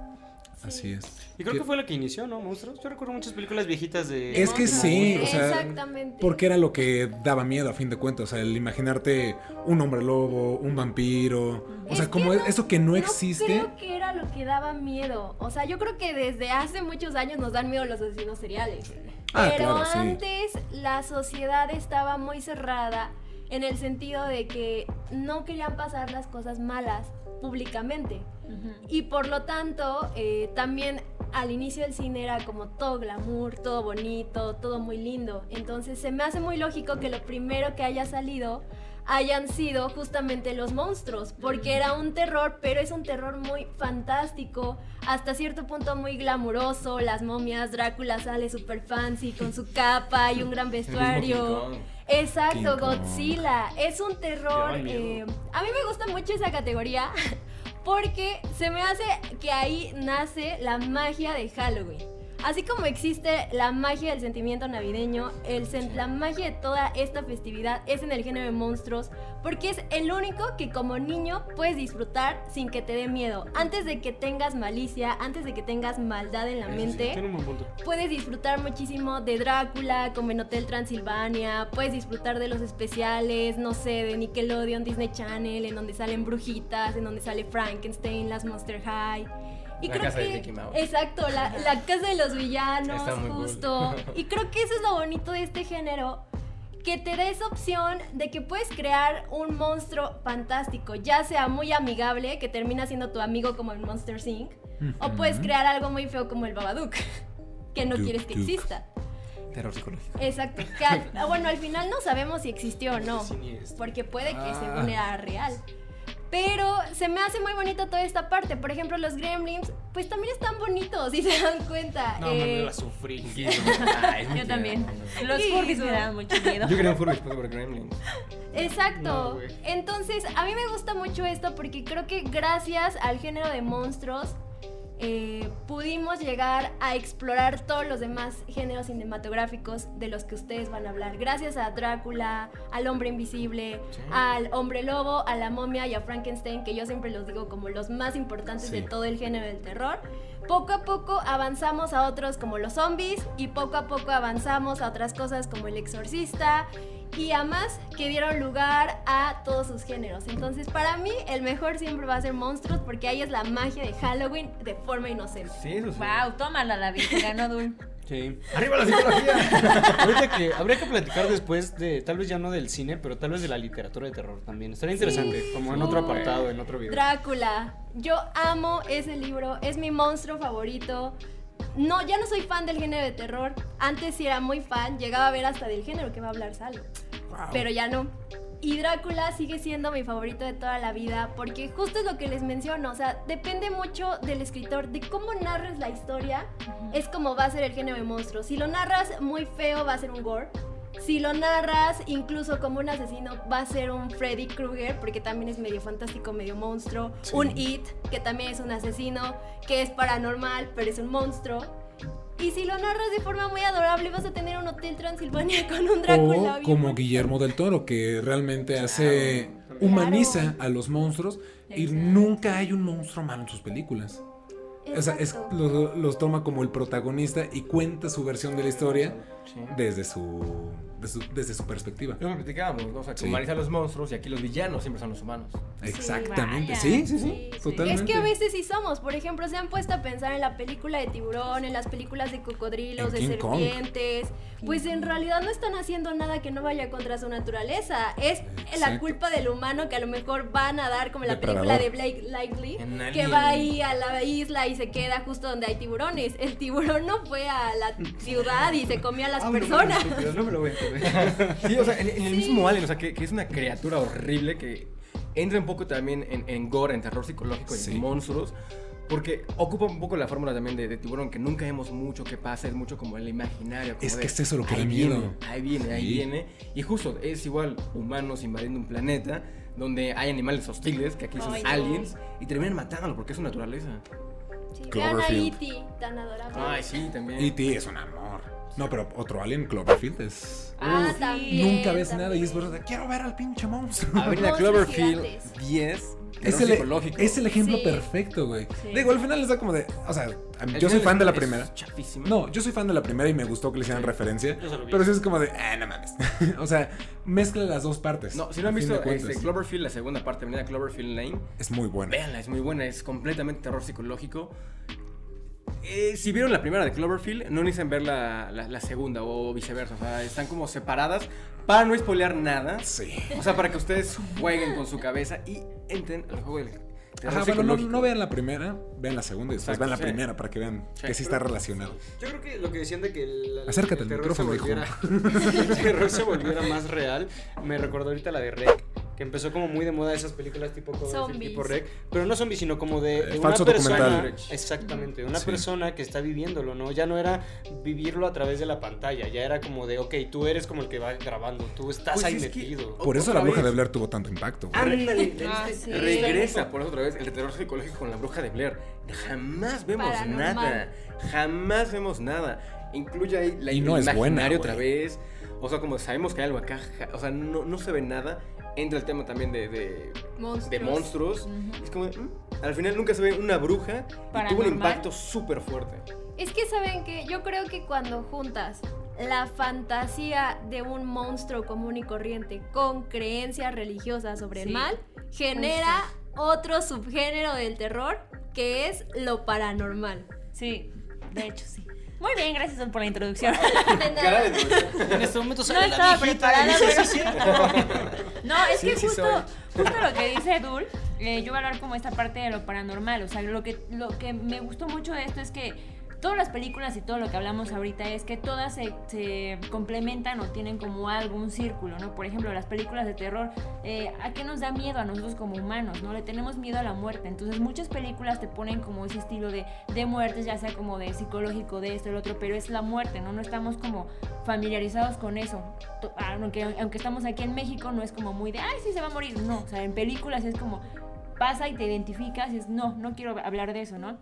Así es. Y creo que fue la que inició, ¿no? Monstruos. Yo recuerdo muchas películas viejitas de. Es que sí, o sea, Exactamente. Porque era lo que daba miedo a fin de cuentas. O sea, el imaginarte un hombre lobo, un vampiro. O sea, Es como no- eso que no existe. creo que era lo que daba miedo. O sea, yo creo que desde hace muchos años nos dan miedo los asesinos seriales. Ah, Pero claro, sí. antes la sociedad estaba muy cerrada en el sentido de que no querían pasar las cosas malas públicamente. Y por lo tanto, eh, también al inicio del cine era como todo glamour, todo bonito, todo muy lindo. Entonces se me hace muy lógico que lo primero que haya salido hayan sido justamente los monstruos, porque era un terror, pero es un terror muy fantástico, hasta cierto punto muy glamuroso, las momias, Drácula sale super fancy con su capa y un gran vestuario. Exacto, King Kong. Godzilla. Es un terror. Eh, a mí me gusta mucho esa categoría porque se me hace que ahí nace la magia de Halloween. Así como existe la magia del sentimiento navideño, el la magia de toda esta festividad es en el género de monstruos, porque es el único que como niño puedes disfrutar sin que te dé miedo. Antes de que tengas malicia, antes de que tengas maldad en la Eso mente, puedes disfrutar muchísimo de Drácula, como en Hotel Transilvania, puedes disfrutar de los especiales, no sé, de Nickelodeon, Disney Channel, en donde salen brujitas, en donde sale Frankenstein, las Monster High. Y La creo casa de que, Mickey Mouse. Exacto, la, la casa de los villanos, Está muy cool. justo. Y creo que eso es lo bonito de este género, que te da esa opción de que puedes crear un monstruo fantástico, ya sea muy amigable, que termina siendo tu amigo como el Monster Inc., o puedes crear algo muy feo como el Babadook, que no quieres que Duk. exista. Terror psicológico. Exacto. que al- ah, bueno, al final no sabemos si existió o no, porque puede que Ah. según era real. Pero se me hace muy bonita toda esta parte. Por ejemplo, los gremlins, pues también están bonitos, si se dan cuenta. No, Eh, mami, la sufrí. Yo también. Los Furbies me dan mucho miedo. Yo quería un Furby después de Gremlins. Exacto. No. Entonces, a mí me gusta mucho esto porque creo que gracias al género de monstruos eh, pudimos llegar a explorar todos los demás géneros cinematográficos de los que ustedes van a hablar. Gracias a Drácula, al hombre invisible, Sí. al hombre lobo, a la momia y a Frankenstein, que yo siempre los digo como los más importantes Sí. de todo el género del terror. Poco a poco avanzamos a otros como los zombies y poco a poco avanzamos a otras cosas como el exorcista y a más que dieron lugar a todos sus géneros. Entonces, para mí, el mejor siempre va a ser Monstruos porque ahí es la magia de Halloween de forma inocente. Sí, eso sí. Wow, tómala David, ganó Dul. Sí. ¡Arriba la psicología! Ahorita que habría que platicar después de, tal vez ya no del cine, pero tal vez de la literatura de terror también. Estaría interesante, como en otro apartado, en otro video. Drácula. Yo amo ese libro, es mi monstruo favorito. No, ya no soy fan del género de terror. Antes sí era muy fan, llegaba a ver hasta del género que va a hablar Salo. Pero ya no. Y Drácula sigue siendo mi favorito de toda la vida porque justo es lo que les menciono, o sea, depende mucho del escritor, de cómo narres la historia, es como va a ser el género de monstruos. Si lo narras muy feo va a ser un gore. Si lo narras incluso como un asesino va a ser un Freddy Krueger porque también es medio fantástico, medio monstruo. Sí. Un It que también es un asesino, que es paranormal pero es un monstruo. Y si lo narras de forma muy adorable vas a tener un Hotel Transilvania con un Drácula. O como. Guillermo del Toro, que realmente hace. humaniza a los monstruos y Exacto. nunca hay un monstruo malo en sus películas. O sea, es- Exacto. los, los toma como el protagonista y cuenta su versión de la historia Sí. desde su, de su- desde su perspectiva. Lo platicábamos, ¿no? O sea, que Sí. humaniza a los monstruos y aquí los villanos siempre son los humanos. Exactamente. vaya. Sí, sí, sí, Sí, sí. totalmente. Es que a veces sí somos. Por ejemplo, se han puesto a pensar en la película de tiburón, en las películas de cocodrilos, En de King Kong. serpientes. Pues en realidad no están haciendo nada que no vaya contra su naturaleza. Es la Exacto. culpa del humano que a lo mejor va a nadar como en la Depredador. película de Blake Lively, que va ahí a la isla y se queda justo donde hay tiburones. El tiburón no fue a la ciudad y se comió a las Ah, bueno, personas. bueno, no me lo voy a comer. Sí, o sea, en, en el Sí. mismo Alien, o sea, que, que es una criatura horrible que entra un poco también en, en gore, en terror psicológico y Sí. en monstruos. Porque ocupa un poco la fórmula también de, de tiburón, que nunca vemos mucho que pasa, es mucho como el imaginario. como Es de, que es eso lo que da viene, miedo. Ahí viene, ahí Sí. viene. Y justo es igual humanos invadiendo un planeta donde hay animales hostiles, que aquí son Ay, no. aliens, y terminan matándolo porque es su naturaleza. Sí, vean a Cloverfield. E.T., tan adorable. Ay, sí, también. E.T. es un amor. No, pero otro Alien, Cloverfield, es... Ah, sí. también. Nunca ves nada y es también. verdad. Quiero ver al pinche monstruo. Avenida Monstruos Cloverfield gigantes. 10. Es el, psicológico. es el ejemplo Sí. perfecto, güey. Sí. Digo, al final les da como de. O sea, a El yo soy fan de la primera. chafísima. No, yo soy fan de la primera y me gustó que le hicieran referencia. Lo vi. Pero sí es como de, ah, no mames. o sea, mezcla las dos partes. No, si no han a visto este, Cloverfield, la segunda parte, Avenida Cloverfield Lane, Es muy buena. véanla, es muy buena, es completamente terror psicológico. Eh, si vieron la primera de Cloverfield, no necesitan ver la, la- la segunda o viceversa. O sea, están como separadas para no spoilear nada. Sí. O sea, para que ustedes jueguen con su cabeza y entren al juego del terror Ajá, bueno, no, vean la primera, vean la segunda y después Exacto, vean la sí. primera para que vean Sí. que sí está relacionado. Yo creo que lo que decían de que el, Acércate el terror se micrófono, volviera, el terror se volviera más real, me recordó ahorita la de Rec, que empezó como muy de moda esas películas tipo Cloverfield, tipo Rec, pero no zombies, sino como de, de Eh, una persona, exactamente, una Sí. persona que está viviéndolo, ¿no? Ya no era vivirlo a través de la pantalla, ya era como de, ok, tú eres como el que va grabando, tú estás Pues ahí es que- metido. Por eso la bruja vez. de Blair tuvo tanto impacto. Ándale, Ah, sí. regresa por eso otra vez el terror psicológico con la bruja de Blair. Jamás vemos Paranormal. nada. Jamás vemos nada. Incluye ahí la Y no es buena, otra vez. O sea, como sabemos que hay algo acá. O sea, no, no se ve nada. Entra el tema también de, de, Monstruos. de monstruos. Ujú. Es como, mm, al final nunca se ve una bruja. Y tuvo un impacto súper fuerte. Es que saben que yo creo que cuando juntas la fantasía de un monstruo común y corriente con creencias religiosas sobre el mal, genera otro subgénero del terror que es lo paranormal. Sí, de hecho sí. Muy bien, gracias por la introducción. En este momento No estaba preparada, pero... No, es Sí, que sí justo, justo lo que dice Dul, eh, yo voy a hablar como esta parte de lo paranormal. O sea, lo que, lo que me gustó mucho de esto es que todas las películas y todo lo que hablamos ahorita es que todas se, se complementan o tienen como algo, un círculo, ¿no? Por ejemplo, las películas de terror, eh, ¿a qué nos da miedo a nosotros como humanos, ¿no? Le tenemos miedo a la muerte. Entonces muchas películas te ponen como ese estilo de, de muertes, ya sea como de psicológico, de esto, el otro, pero es la muerte, ¿no? No estamos como familiarizados con eso. Aunque, aunque estamos aquí en México, no es como muy de, ay, sí, se va a morir. No, o sea, en películas es como pasa y te identificas y es, no, no quiero hablar de eso, ¿no?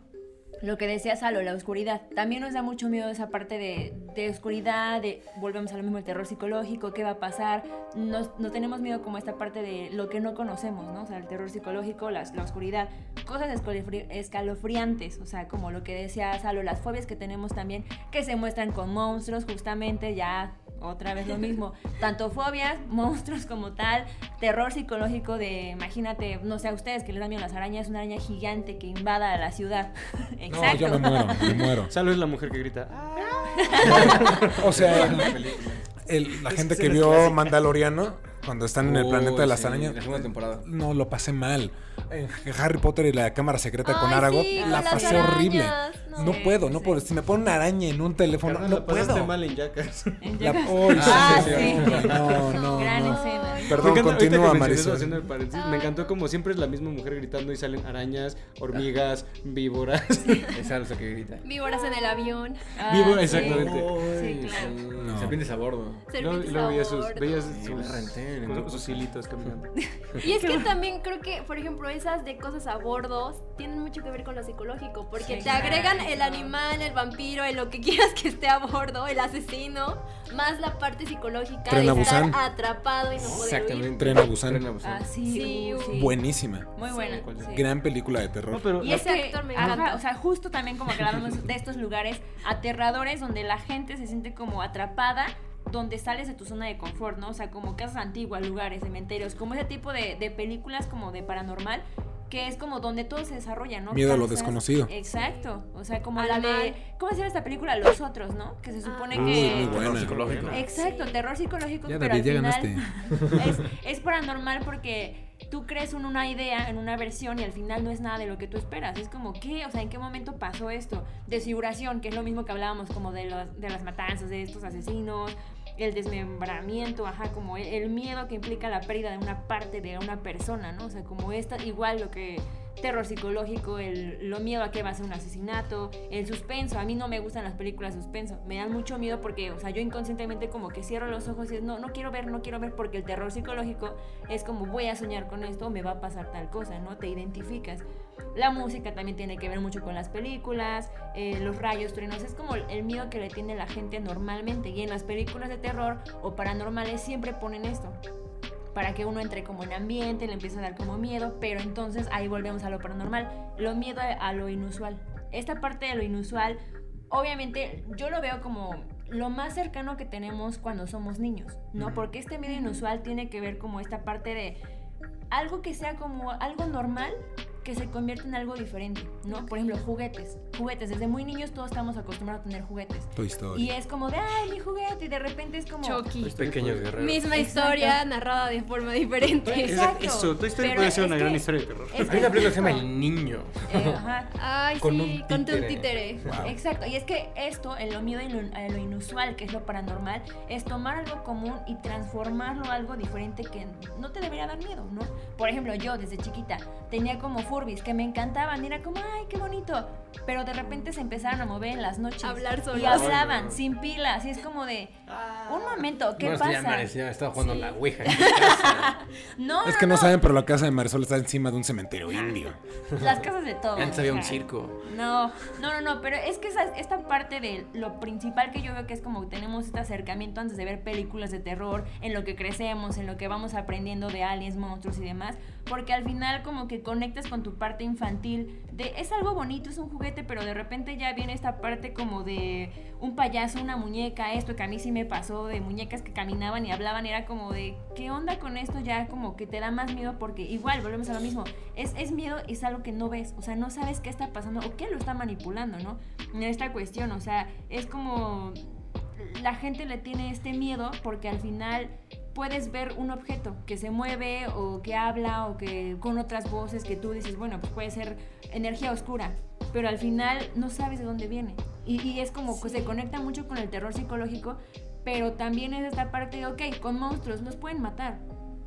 Lo que decía Salo, la oscuridad. También nos da mucho miedo esa parte de, de oscuridad, de volvemos a lo mismo, el terror psicológico, qué va a pasar. Nos, no tenemos miedo como esta parte de lo que no conocemos, ¿no? O sea, el terror psicológico, las- la oscuridad, cosas escalofri- escalofriantes, o sea, como lo que decía Salo, las fobias que tenemos también, que se muestran con monstruos, justamente ya otra vez lo mismo, tanto fobias, monstruos como tal, terror psicológico de, imagínate, no sé a ustedes que les dan miedo las arañas, una araña gigante que invada la ciudad. No, yo me muero, me muero. Salo es la mujer que grita. "Ah". O sea, La el- gente es que vio. Mandaloriano, cuando están en el planeta de las sí, arañas, la segunda temporada. no, lo pasé mal. En Harry Potter y la cámara secreta con Aragorn, sí, la pasé horrible. no. No Sí, puedo, no sí. puedo. Si me pone una araña en un teléfono, no la pasaste puedo. mal en Jackass. Jackass. Ah. No, no, Gran no. escena. Me Perdón, encanta- continúa, Marisol. me encantó como siempre es la misma mujer gritando y salen arañas, hormigas, víboras. Esa es la que grita. Víboras en el avión. Ah, Víbora, sí. exactamente. Sí, claro. No. Serpientes a bordo. Serpientes luego a bordo. veías Sí, sus, con ¿no? sus hilitos caminando. Y es que también creo que, por ejemplo, esas de cosas a bordo tienen mucho que ver con lo psicológico, porque Sí, te agregan el animal, el vampiro, el lo que quieras que esté a bordo, el asesino, más la parte psicológica Tren de a estar atrapado y no poder huir. Exactamente. Tren a Busan. Tren a Busan. Ah, sí, Sí, uh, uh, sí. Buenísima. Muy buena. Gran película de terror. No, pero Y ese actor me ajá, encanta. o sea, justo también como que hablamos de estos lugares aterradores donde la gente se siente como atrapada, donde sales de tu zona de confort, ¿no? O sea, como casas antiguas, lugares, cementerios, como ese tipo de, de películas como de paranormal, que es como donde todo se desarrolla, ¿no? Miedo a lo Casas- desconocido. Exacto, o sea, como la de... ¿Cómo se llama esta película? Los Otros, ¿no? Que se supone Ah. Que... muy. Terror psicológico. Exacto, terror psicológico, Ya, pero David, ya al final ganaste. es, es paranormal porque tú crees en una idea, en una versión y al final no es nada de lo que tú esperas. Es como, ¿qué? O sea, ¿en qué momento pasó esto? Desfiguración, que es lo mismo que hablábamos como de, los, de las matanzas, de estos asesinos, el desmembramiento, ajá, como el, miedo que implica la pérdida de una parte de una persona, ¿no? O sea, como esta, igual lo que terror psicológico, el, lo miedo a que va a ser un asesinato, el suspenso. A mí no me gustan las películas de suspenso. Me dan mucho miedo porque, o sea, yo inconscientemente como que cierro los ojos y es, no, no quiero ver, no quiero ver porque el terror psicológico es como voy a soñar con esto, me va a pasar tal cosa, ¿no? Te identificas. La música también tiene que ver mucho con las películas, eh, los rayos, truenos, es como el miedo que le tiene la gente normalmente. Y en las películas de terror o paranormales siempre ponen esto para que uno entre como en ambiente, le empieza a dar como miedo, pero entonces ahí volvemos a lo paranormal, lo miedo a, a lo inusual. Esta parte de lo inusual, obviamente yo lo veo como lo más cercano que tenemos cuando somos niños, ¿no? Porque este miedo inusual tiene que ver como esta parte de algo que sea como algo normal que se convierte en algo diferente, ¿no? Por ejemplo, juguetes. Juguetes. Desde muy niños todos estamos acostumbrados a tener juguetes. Toy Story. Y es como de, ay, mi juguete. Y de repente es como... Chucky. Los pequeños guerreros. Misma Exacto. historia narrada de forma diferente. Exacto. Eso, Toy Story Pero puede ser una que- gran historia de terror. es Hay una película que se llama. El Niño. Eh, ajá. Ay, Con sí, un con un títere. Wow. Exacto, y es que esto, en lo miedo y lo, a lo inusual, que es lo paranormal, es tomar algo común y transformarlo a algo diferente que no te debería dar miedo, ¿no? Por ejemplo, yo desde chiquita tenía como Furbis que me encantaban, era como, ay, qué bonito, pero de repente se empezaron a mover en las noches. Hablar solos. Y hablaban Ay, no. sin pilas, y es como de, un momento, ¿qué No, ya pasa? Marecía estaba jugando Sí. la Ouija. en mi casa. No, Es que no saben, pero la casa de Marisol está encima de un cementerio indio. Las casas de todos. Antes había un circo. No, no, no, no, pero es que esa, esta parte de lo principal que yo veo que es como tenemos este acercamiento antes de ver películas de terror, en lo que crecemos, en lo que vamos aprendiendo de aliens, monstruos y demás, porque al final como que conectas con tu parte infantil de es algo bonito, es un juguete, pero de repente ya viene esta parte como de un payaso, una muñeca, esto que a mí sí me pasó, de muñecas que caminaban y hablaban, era como de, ¿qué onda con esto? Ya como que te da más miedo porque igual, volvemos a lo mismo, es, es miedo, es algo que no ves, o sea, no sabes qué está pasando o qué lo está manipulando, ¿no? En esta cuestión, o sea, es como la gente le tiene este miedo porque al final puedes ver un objeto que se mueve o que habla o que con otras voces que tú dices, bueno, pues puede ser energía oscura, pero al final no sabes de dónde viene. Y, y es como que se conecta mucho con el terror psicológico, pero también es esta parte de, ok, con monstruos los pueden matar.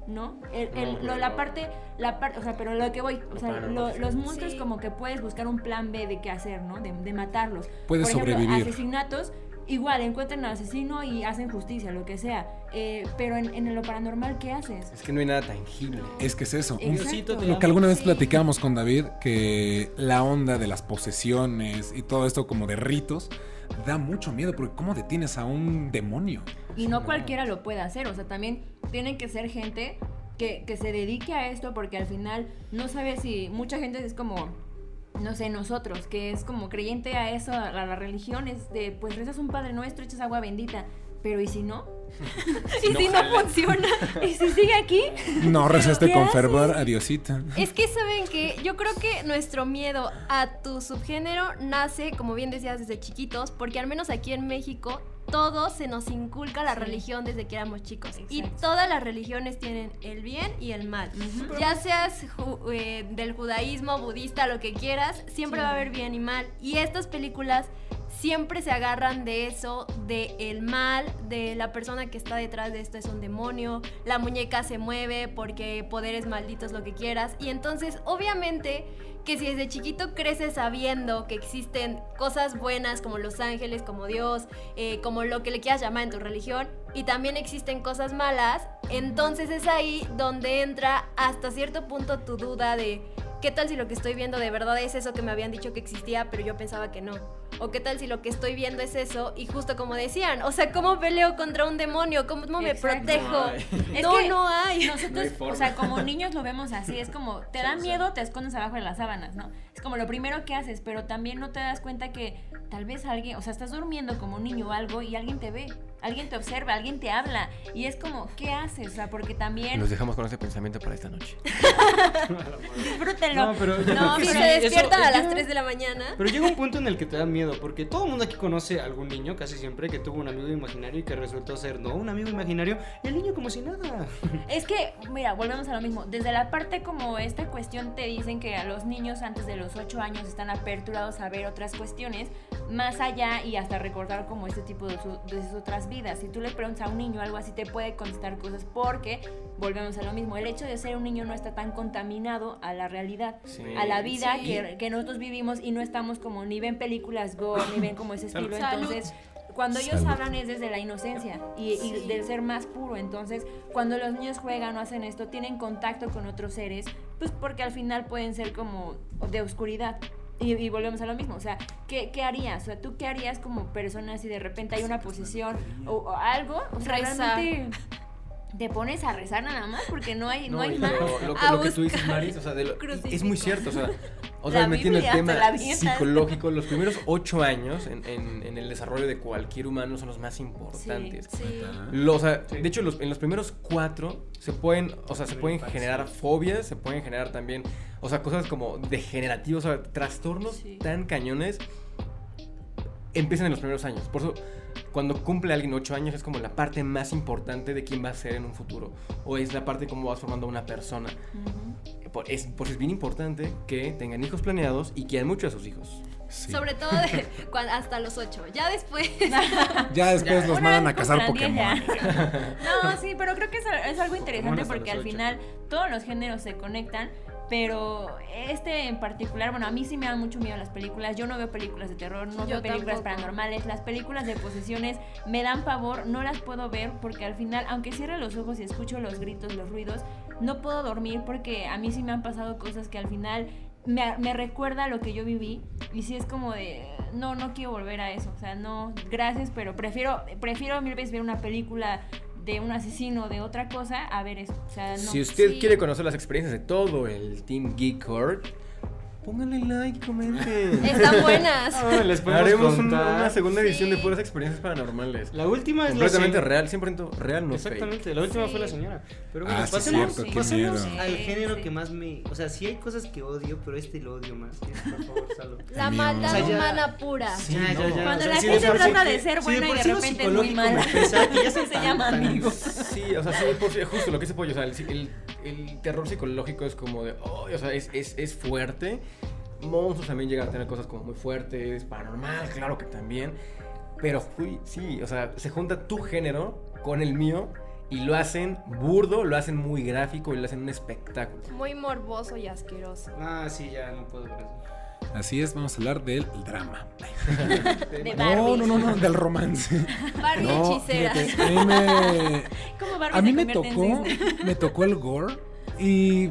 ¿No? El- el- No, lo- la parte, la parte, o sea, pero lo que voy, o sea, lo- los monstruos Sí. como que puedes buscar un plan B de qué hacer, ¿no? De, de matarlos. Puedes Por ejemplo, sobrevivir. asesinatos, igual encuentran al asesino y hacen justicia, lo que sea. Eh, pero en, en lo paranormal, ¿qué haces? Es que no hay nada tangible. Es que es eso. un- Exacto. Lo que alguna vez Sí. platicamos con David, que la onda de las posesiones y todo esto como de ritos, da mucho miedo, porque ¿cómo detienes a un demonio? Y no cualquiera lo puede hacer, o sea, también tienen que ser gente que, que se dedique a esto porque al final no sabes si mucha gente es como, no sé, nosotros, que es como creyente a eso, a la, religión, es de, pues rezas un Padre Nuestro, echas agua bendita, pero ¿y si no? ¿Y si no funciona? ¿Y si sigue aquí? No rezaste ¿Qué con fervor a Diosita. Es que saben que yo creo que nuestro miedo a tu subgénero nace, como bien decías, desde chiquitos, porque al menos aquí en México todos se nos inculca la Sí. religión desde que éramos chicos. Y todas las religiones tienen el bien y el mal. Ya seas ju- eh, del judaísmo, budista, lo que quieras, siempre Sí. va a haber bien y mal. Y estas películas siempre se agarran de eso, de el mal, de la persona que está detrás de esto es un demonio, la muñeca se mueve porque poderes malditos, lo que quieras. Y entonces, obviamente, que si desde chiquito creces sabiendo que existen cosas buenas como los ángeles, como Dios, eh, como lo que le quieras llamar en tu religión, y también existen cosas malas, entonces es ahí donde entra hasta cierto punto tu duda de ¿qué tal si lo que estoy viendo de verdad es eso que me habían dicho que existía, pero yo pensaba que no? ¿O qué tal si lo que estoy viendo es eso y justo como decían, o sea, ¿cómo peleo contra un demonio? ¿Cómo me Exacto. protejo? No hay. Es no, que no hay. Nosotros, No hay o sea, como niños lo vemos así, es como, te da miedo, te escondes abajo de las sábanas, ¿no? Es como lo primero que haces, pero también no te das cuenta que tal vez alguien, o sea, estás durmiendo como un niño o algo y alguien te ve, alguien te observa, alguien te habla y es como, ¿qué haces? O sea, porque también, Los dejamos con ese pensamiento para esta noche. disfrútenlo. No, pero No, pero se sí, eso- despiertan a las yo- 3 de la mañana. Pero llega un punto en el que te da miedo, porque todo el mundo aquí conoce a algún niño, casi siempre, que tuvo un amigo imaginario y que resultó ser no un amigo imaginario, y el niño como si nada. Es que, mira, volvemos a lo mismo. Desde la parte como esta cuestión te dicen que a los niños antes de los 8 años están aperturados a ver otras cuestiones más allá y hasta recordar como este tipo de, su- de sus otras vidas. Si tú le preguntas a un niño algo así, te puede contestar cosas porque, volvemos a lo mismo, el hecho de ser un niño no está tan contaminado a la realidad, Sí. a la vida Sí. que, que nosotros vivimos y no estamos como ni ven películas gore, ni ven como ese estilo. Entonces, cuando ellos Salud. hablan es desde la inocencia y, y del ser más puro. Entonces, cuando los niños juegan o hacen esto, tienen contacto con otros seres, pues porque al final pueden ser como de oscuridad. Y, y volvemos a lo mismo, o sea, ¿qué, ¿qué harías? O sea, ¿tú qué harías como persona si de repente hay una posesión o, o algo? O sea, realmente te pones a rezar nada más porque no hay, no, hay más. Lo, lo que, A lo que tú dices, Maris, o sea, de lo- es muy cierto, o sea, metiendo el tema psicológico, los primeros ocho años en, en- en el desarrollo de cualquier humano son los más importantes. Sí. Lo- o sea, de hecho, los- en los primeros cuatro se pueden, o sea, se pueden generar fobias, se pueden generar también, o sea, cosas como degenerativas, o sea, trastornos Sí. tan cañones empiezan en los primeros años. Por eso, cuando cumple alguien ocho años es como la parte más importante de quién va a ser en un futuro, o es la parte de cómo vas formando a una persona. Por, es, por eso es bien importante que tengan hijos planeados y quieran mucho a sus hijos. Sí. Sobre todo de, hasta los 8. Ya después. Ya después los Una mandan a cazar Pokémon. ya. No, sí, pero creo que es, es algo interesante porque los al final todos los géneros se conectan, pero este en particular, bueno, a mí sí me dan mucho miedo las películas. Yo no veo películas de terror, no Yo veo películas tampoco. paranormales. Las películas de posesiones me dan pavor, no las puedo ver porque al final, aunque cierre los ojos y escucho los gritos, los ruidos, no puedo dormir porque a mí sí me han pasado cosas que al final me, me recuerda lo que yo viví y sí es como de no no quiero volver a eso o sea no gracias pero prefiero prefiero mil veces ver una película de un asesino de otra cosa a ver eso o sea no Si usted Sí. quiere conocer las experiencias de todo el Team Geek Horde, pónganle like, comenten. Están buenas. Ah, les Haremos un- una segunda edición de Sí. puras experiencias paranormales. La última es Completamente la real, 100% real, no fake. Exactamente, la última Sí. fue la señora. Pero Ah, bueno, sí, pasemos, cierto, qué pasemos al Sí, género sí. que más me. O sea, sí hay cosas que odio, pero este lo odio más. ¿sí? Por favor, Salo. La Amigo. maldad O sea, ya- humana pura. Sí, Ya, ya, ya. Cuando O sea, la si gente de sí trata que- de ser si buena y de sí repente es muy mala. ya Se tan- amigos. Sí, o sea, sí, por, sí, justo lo que dice Pollo, o sea, el, el- el terror psicológico es como de, oh, o sea, es, es, es fuerte. Monstruos también llegan a tener cosas como muy fuertes, paranormal, claro que también. Pero, uy, sí, o sea, se junta tu género con el mío y lo hacen burdo, lo hacen muy gráfico y lo hacen un espectáculo. Muy morboso y asqueroso. Ah, sí, ya no puedo ver eso. Así es, vamos a hablar del drama. de No, no, no, no, del romance. Barbie No, hechicera. fíjate, a mí me, ¿Cómo Barbie a mí se me convierte en tocó, me tocó el gore y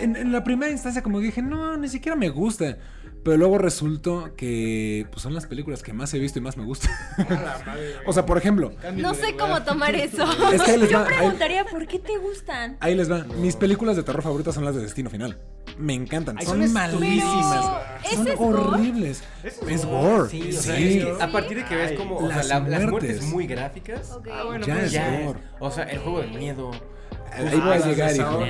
en, en la primera instancia como dije, no, ni siquiera me gusta. Pero luego resultó que pues, son las películas que más he visto y más me gustan. o sea, por ejemplo, No sé cómo tomar eso. es que ahí les Yo va, ahí, preguntaría por qué te gustan. ahí les va. Mis películas de terror favoritas son las de Destino Final. Me encantan, Ay, son, son malísimas. Son horribles. ¿Eso Es es gore. Sí, Sí, o sea, es que a partir de que ves Ay, como o sea, las la- las muertes muy gráficas. Ah, bueno, Ya pues es ya es- gore. o sea, el juego de miedo. Ahí voy a las de llegar, hijo.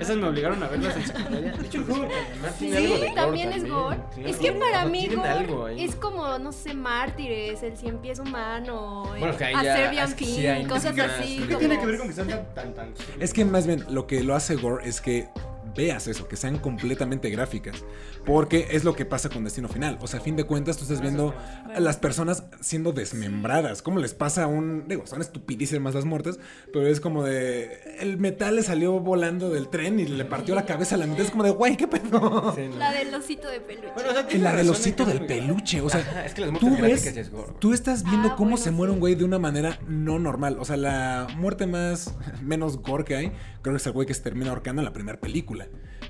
Esas me obligaron a verlas en secundaria. De hecho, el juego de calamar tiene Sí, algo de gore también es gore. Es que para mí gore es como, no sé, mártires, el cien pies humano, Bueno, el es que ahí a Serbian King, sí cosas así. ¿Qué ¿Qué como- tiene que ver con que sean tan tan tan? Es que más bien lo que lo hace Gore es que veas eso, que sean completamente gráficas. Porque es lo que pasa con Destino Final. O sea, a fin de cuentas, tú estás viendo a las personas siendo desmembradas. ¿Cómo les pasa a un. Digo, son estupidísimas las muertes, pero es como de. El metal le salió volando del tren y le partió la cabeza a la mitad. Es como de, güey, ¿qué pedo? Sí, no. La del osito de peluche. Bueno, o sea, la del osito del peluche. O sea, Ajá, es que las tú muertes gráficas ves. es. Tú estás viendo Ah, cómo bueno, se muere sí. un güey de una manera no normal. O sea, la muerte más. menos gore que hay, creo que es el güey que se termina ahorcando en la primera película.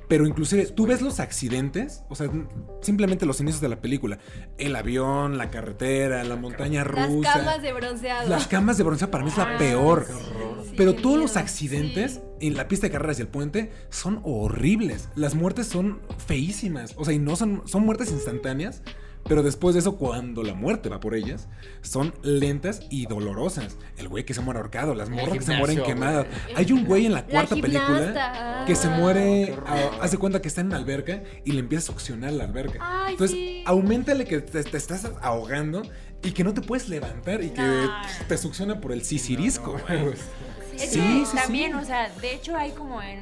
Pero inclusive tú ves los accidentes, o sea, simplemente los inicios de la película. El avión, la carretera, la montaña Las rusa. camas de bronceado. Las camas de bronce para mí es la Ah, peor. Sí, Pero qué todos los miedo. accidentes Sí. en la pista de carreras y el puente son horribles. Las muertes son feísimas. O sea, y no son, son muertes instantáneas. Pero después de eso, cuando la muerte va por ellas, son lentas y dolorosas. El güey que se muere ahorcado, las morras que se mueren quemadas. Hay un güey en la La cuarta película que se ah. muere, a- hace cuenta que está en una alberca y le empieza a succionar la alberca. Ay, Entonces, sí. aumentale que te, te estás ahogando y que no te puedes levantar y que No. te succiona por el sisirisco. Sí, que sí, también, sí. o sea, de hecho hay como en-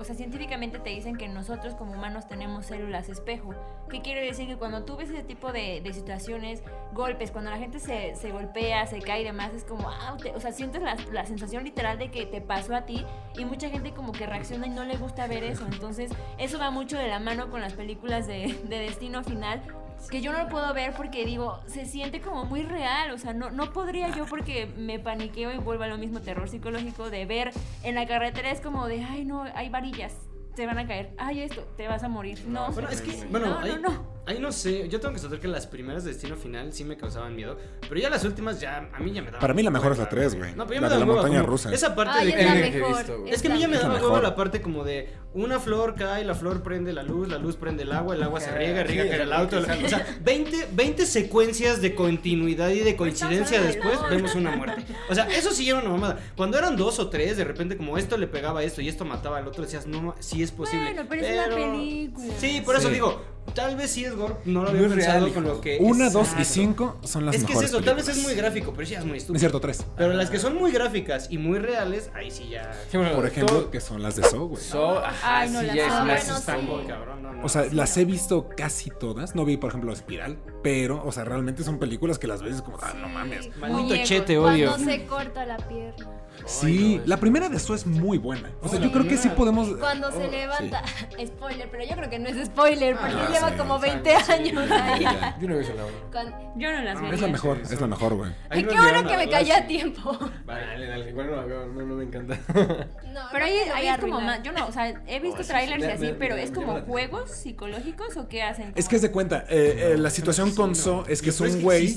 O sea, científicamente te dicen que nosotros como humanos tenemos células espejo. ¿Qué quiere decir? Que cuando tú ves ese tipo de, de situaciones, golpes, cuando la gente se, se golpea, se cae y demás, es como, ah, te- o sea, sientes la, la sensación literal de que te pasó a ti y mucha gente como que reacciona y no le gusta ver eso. Entonces, eso va mucho de la mano con las películas de, de Destino Final. Que yo no lo puedo ver porque digo, se siente como muy real, o sea, no, no podría yo porque me paniqueo y vuelvo a lo mismo terror psicológico de ver en la carretera es como de, ay no, hay varillas, te van a caer, ay esto, te vas a morir, no. Bueno, es que, bueno, no, no, no. Ahí no sé. Yo tengo que saber que las primeras de Destino Final sí me causaban miedo. Pero ya las últimas, ya a mí ya me daban. Para mí la mejor es la hueva, tres, güey. No, pero ya La me de daba la montaña como rusa. Esa parte Ay, de es la que. que he mejor. visto, güey. Es que a mí ya me daba huevo la parte como de una flor cae, la flor prende la luz, la luz prende el agua, el agua se riega, riega sí, cae el auto. O sea, 20, 20 secuencias de continuidad y de coincidencia Estamos después vemos una muerte. O sea, eso sí era una mamada. Cuando eran dos o tres, de repente como esto le pegaba a esto y esto mataba al otro, decías, no, sí es posible. Bueno, pero es una película. Sí, por eso digo, tal vez sí es gore, no lo había No es pensado real, con lo que Una, es. dos y cinco son las Es que es mejores eso, tal vez es muy gráfico, pero sí es muy Es estúpido. cierto, tres. Pero las que son muy gráficas y muy reales, ahí sí ya. Sí, bueno, Por ejemplo, todo- que son las de Saw, güey. So, ajá, Ay, no, sí, las ya es bueno, Está sí. muy cabrón, no, no. O sea, las he visto casi todas. No vi, por ejemplo, Espiral, pero, o sea, realmente son películas que las ves como, ah, no mames. Maldito chete, odio. Cuando se corta la pierna. Sí, no, la primera de Saw es muy buena. O sea, Sí. yo creo que sí podemos. Cuando se Oh, levanta. Spoiler, pero yo creo que no es spoiler porque Ah, lleva sí, como sí, 20 años ahí. Yo no he visto la. Con- Yo no las No, vería. Es la mejor, es la mejor, güey. Ay, qué bueno que me callé a tiempo. Dale, dale, igual no la veo, no, no me encanta. No, Pero no ahí, ahí voy a es como más, yo no, o sea, he visto Oh, trailers sí, y así, me- pero me es como la- juegos psicológicos o qué hacen. Es que es de cuenta, eh, eh, la situación con Saw es que es un güey.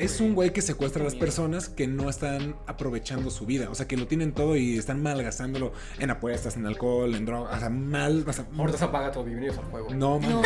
Es un güey que secuestra a las personas que no están aprovechando su vida. O sea, que lo tienen todo y están malgastándolo en apuestas, en alcohol, en drogas. O sea, mal. O sea, Ahorita se apaga todo, bienvenidos al juego. no. No.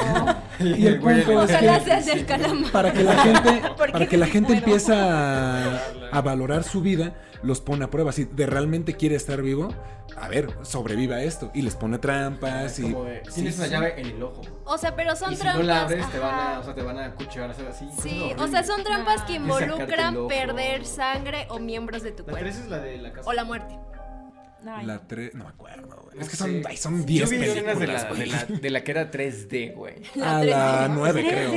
Y el güey- punto es que se hace el calamar. para que la gente, ¿Por para que la gente empieza a, a valorar su vida, los pone a prueba. Si de realmente quiere estar vivo, a ver, sobreviva esto. Y les pone trampas y. Como de, sí, tienes una sí. llave en el ojo. O sea, pero son y si trampas. no la abres, te van a, o sea, te van a cuchillar, hacer así. Sí, o sea, son trampas que involucran perder sangre o miembros de tu La cuerpo. 3 es la de la casa. O la muerte. Ay. La 3, no me acuerdo, güey. Es que son, ay, son Yo 10 vi escenas de películas, la, de, la, de la que era 3D, güey. A la 9, ¿Tres creo.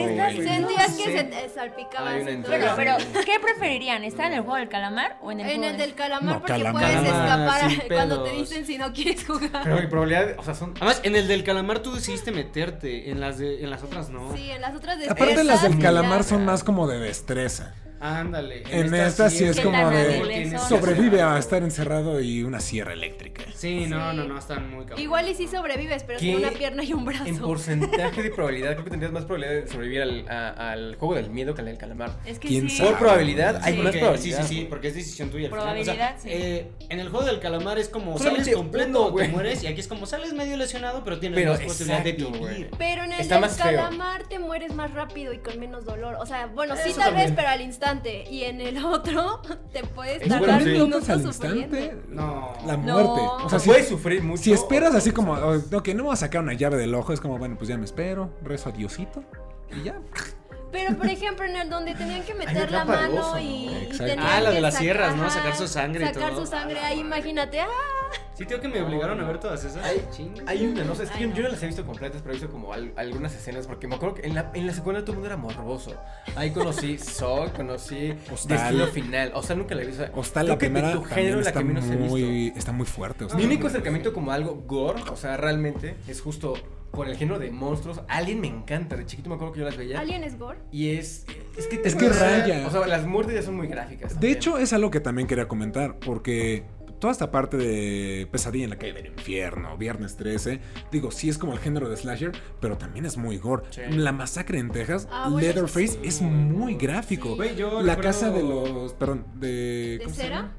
Sentías No que se te salpicaba. Hay una así. entrega. Bueno, pero ¿qué preferirían? ¿Estar en el juego del calamar o en el En juego el de- del calamar No, porque calamar. puedes Calamar, escapar sin cuando te dicen si no quieres jugar. Pero mi probabilidad, o sea, son. Además, en el del calamar tú decidiste meterte, en las de en las otras no. Sí, en las otras de Aparte las del calamar son más como de destreza. Ándale. En esta sí es ¿Qué como de sobrevive a estar encerrado y una sierra eléctrica. Sí, no, Sí. no, no, están muy cabrón. Igual y sí sobrevives, pero sin una pierna y un brazo. En porcentaje de probabilidad, creo que tendrías más probabilidad de sobrevivir al, a- al juego del miedo que al del calamar. Es que ¿Quién sí. Por probabilidad, hay más probabilidad. Sí, sí, sí, porque es decisión tuya. O sea, Probabilidad, sí. eh, en el juego del calamar es como Solamente sales completo o te mueres y aquí es como sales medio lesionado, pero tienes Pero más posibilidad de vivir. güey. Pero en el Está del más feo. calamar te mueres más rápido y con menos dolor. O sea, bueno, sí tal vez, pero al instante. Y en el otro te puedes Es tardar bueno, sí. minutos al sufriendo. instante No. la muerte. O O sea, si, puedes sufrir mucho. si esperas así como, oh, ok, no me voy a sacar una llave del ojo, es como, bueno, pues ya me espero, rezo a Diosito y ya. Pero por ejemplo, en el donde tenían que meter la mano oso, y, ¿no? y tenían Ah, la de las sacar- sierras, ¿no? Sacar su sangre y Sacar todo. su sangre, ahí imagínate. ¡Ah! Sí, tengo que me obligaron a ver todas esas. Hay, hay una, no sé, es que yo, no. yo no las he visto completas, pero he visto como al- algunas escenas, porque me acuerdo que en la, en la secuela todo el mundo era morboso. Ahí conocí Saw, conocí Hostal. Destino Final, o sea, nunca la he visto. Hostal, Creo la primera tu género la está que menos he visto. muy, está muy fuerte. Hostal. Mi único acercamiento como algo gore, o sea, realmente, es justo con el género de monstruos. Alien me encanta, de chiquito me acuerdo que yo las veía. ¿Alguien es gore? Y es. Es que, Es que raya. O sea, las muertes ya son muy gráficas. De hecho, es algo que también quería comentar, porque toda esta parte de Pesadilla en la calle del infierno, Viernes 13, digo, sí es como el género de slasher, pero también es muy gore. Sí. La masacre en Texas, Ah, bueno, Leatherface, sí. es muy gráfico. La recuerdo- casa de los, perdón, de... ¿De ¿cómo se cera? llama?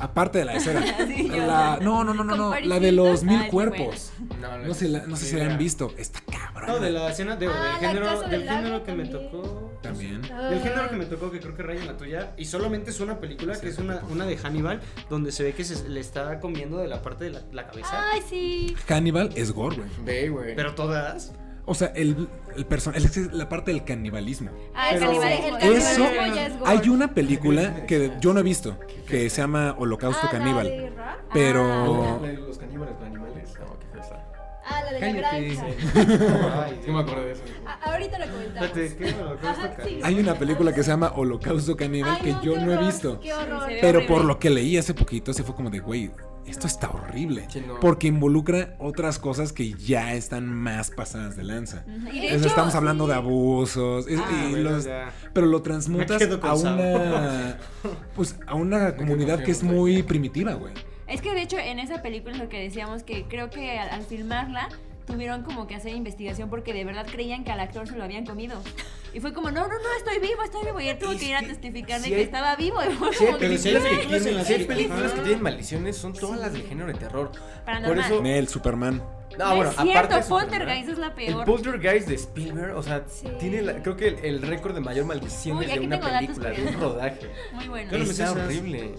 Aparte de la de cera. Sí, yo La- no, no, no, no, no, la de los mil cuerpos. No, No sé, la- no sé si la han visto. Está cabrón. No, de la escena de, Ah, del género, del del género que me también. tocó. También. Del género que me tocó, que creo que raya en la tuya. Y solamente es una película que es una, una de Hannibal, donde se ve que se le está comiendo de la parte de la, la cabeza. Ay, sí. Hannibal es gore, güey. Ve, güey. Pero todas. O sea, el, el person- el- la parte del canibalismo. Ah, el Pero- canibalismo- el Eso, canibalismo ya es hay una película que yo no he visto, que se llama Holocausto Ah, Caníbal. Pero... De Los caníbales, los animales. No, qué fresa. Ah, la de la granja. Ay, sí me acordé de eso. Ah, ahorita lo comentamos. Espérate, ¿qué? Holocausto Ajá, Caníbal. sí. Hay una película que se llama Holocausto Caníbal Ay, que yo no he visto. Qué horror. Se Pero horrible. por lo que leí hace poquito, sí fue como de, güey, esto está horrible. Sí, no. Porque involucra otras cosas que ya están más pasadas de lanza. Ujú. Y de Eso hecho, estamos hablando de abusos. es- Ah, y bueno, los- ya. pero lo transmutas a una. Pues a una comunidad que es muy primitiva, güey. Es que de hecho en esa película es lo que decíamos que creo que al, al filmarla tuvieron como que hacer investigación porque de verdad creían que al actor se lo habían comido. Y fue como, no, no, no, estoy vivo, estoy vivo. Y él tuvo Es que ir a testificar de sí que hay- estaba vivo. Y fue Sí, pero sí hay películas en tienen, las películas que tienen maldiciones, son todas las del género de terror. Por Paranormal. eso. Nel, Superman. No, No bueno, es aparte cierto, Superman, Poltergeist es la El peor. Poltergeist de Spielberg, o sea, Sí. tiene la- creo que el, el récord de mayor maldición Uy, de una película, de un rodaje. Muy bueno. Está esas. horrible.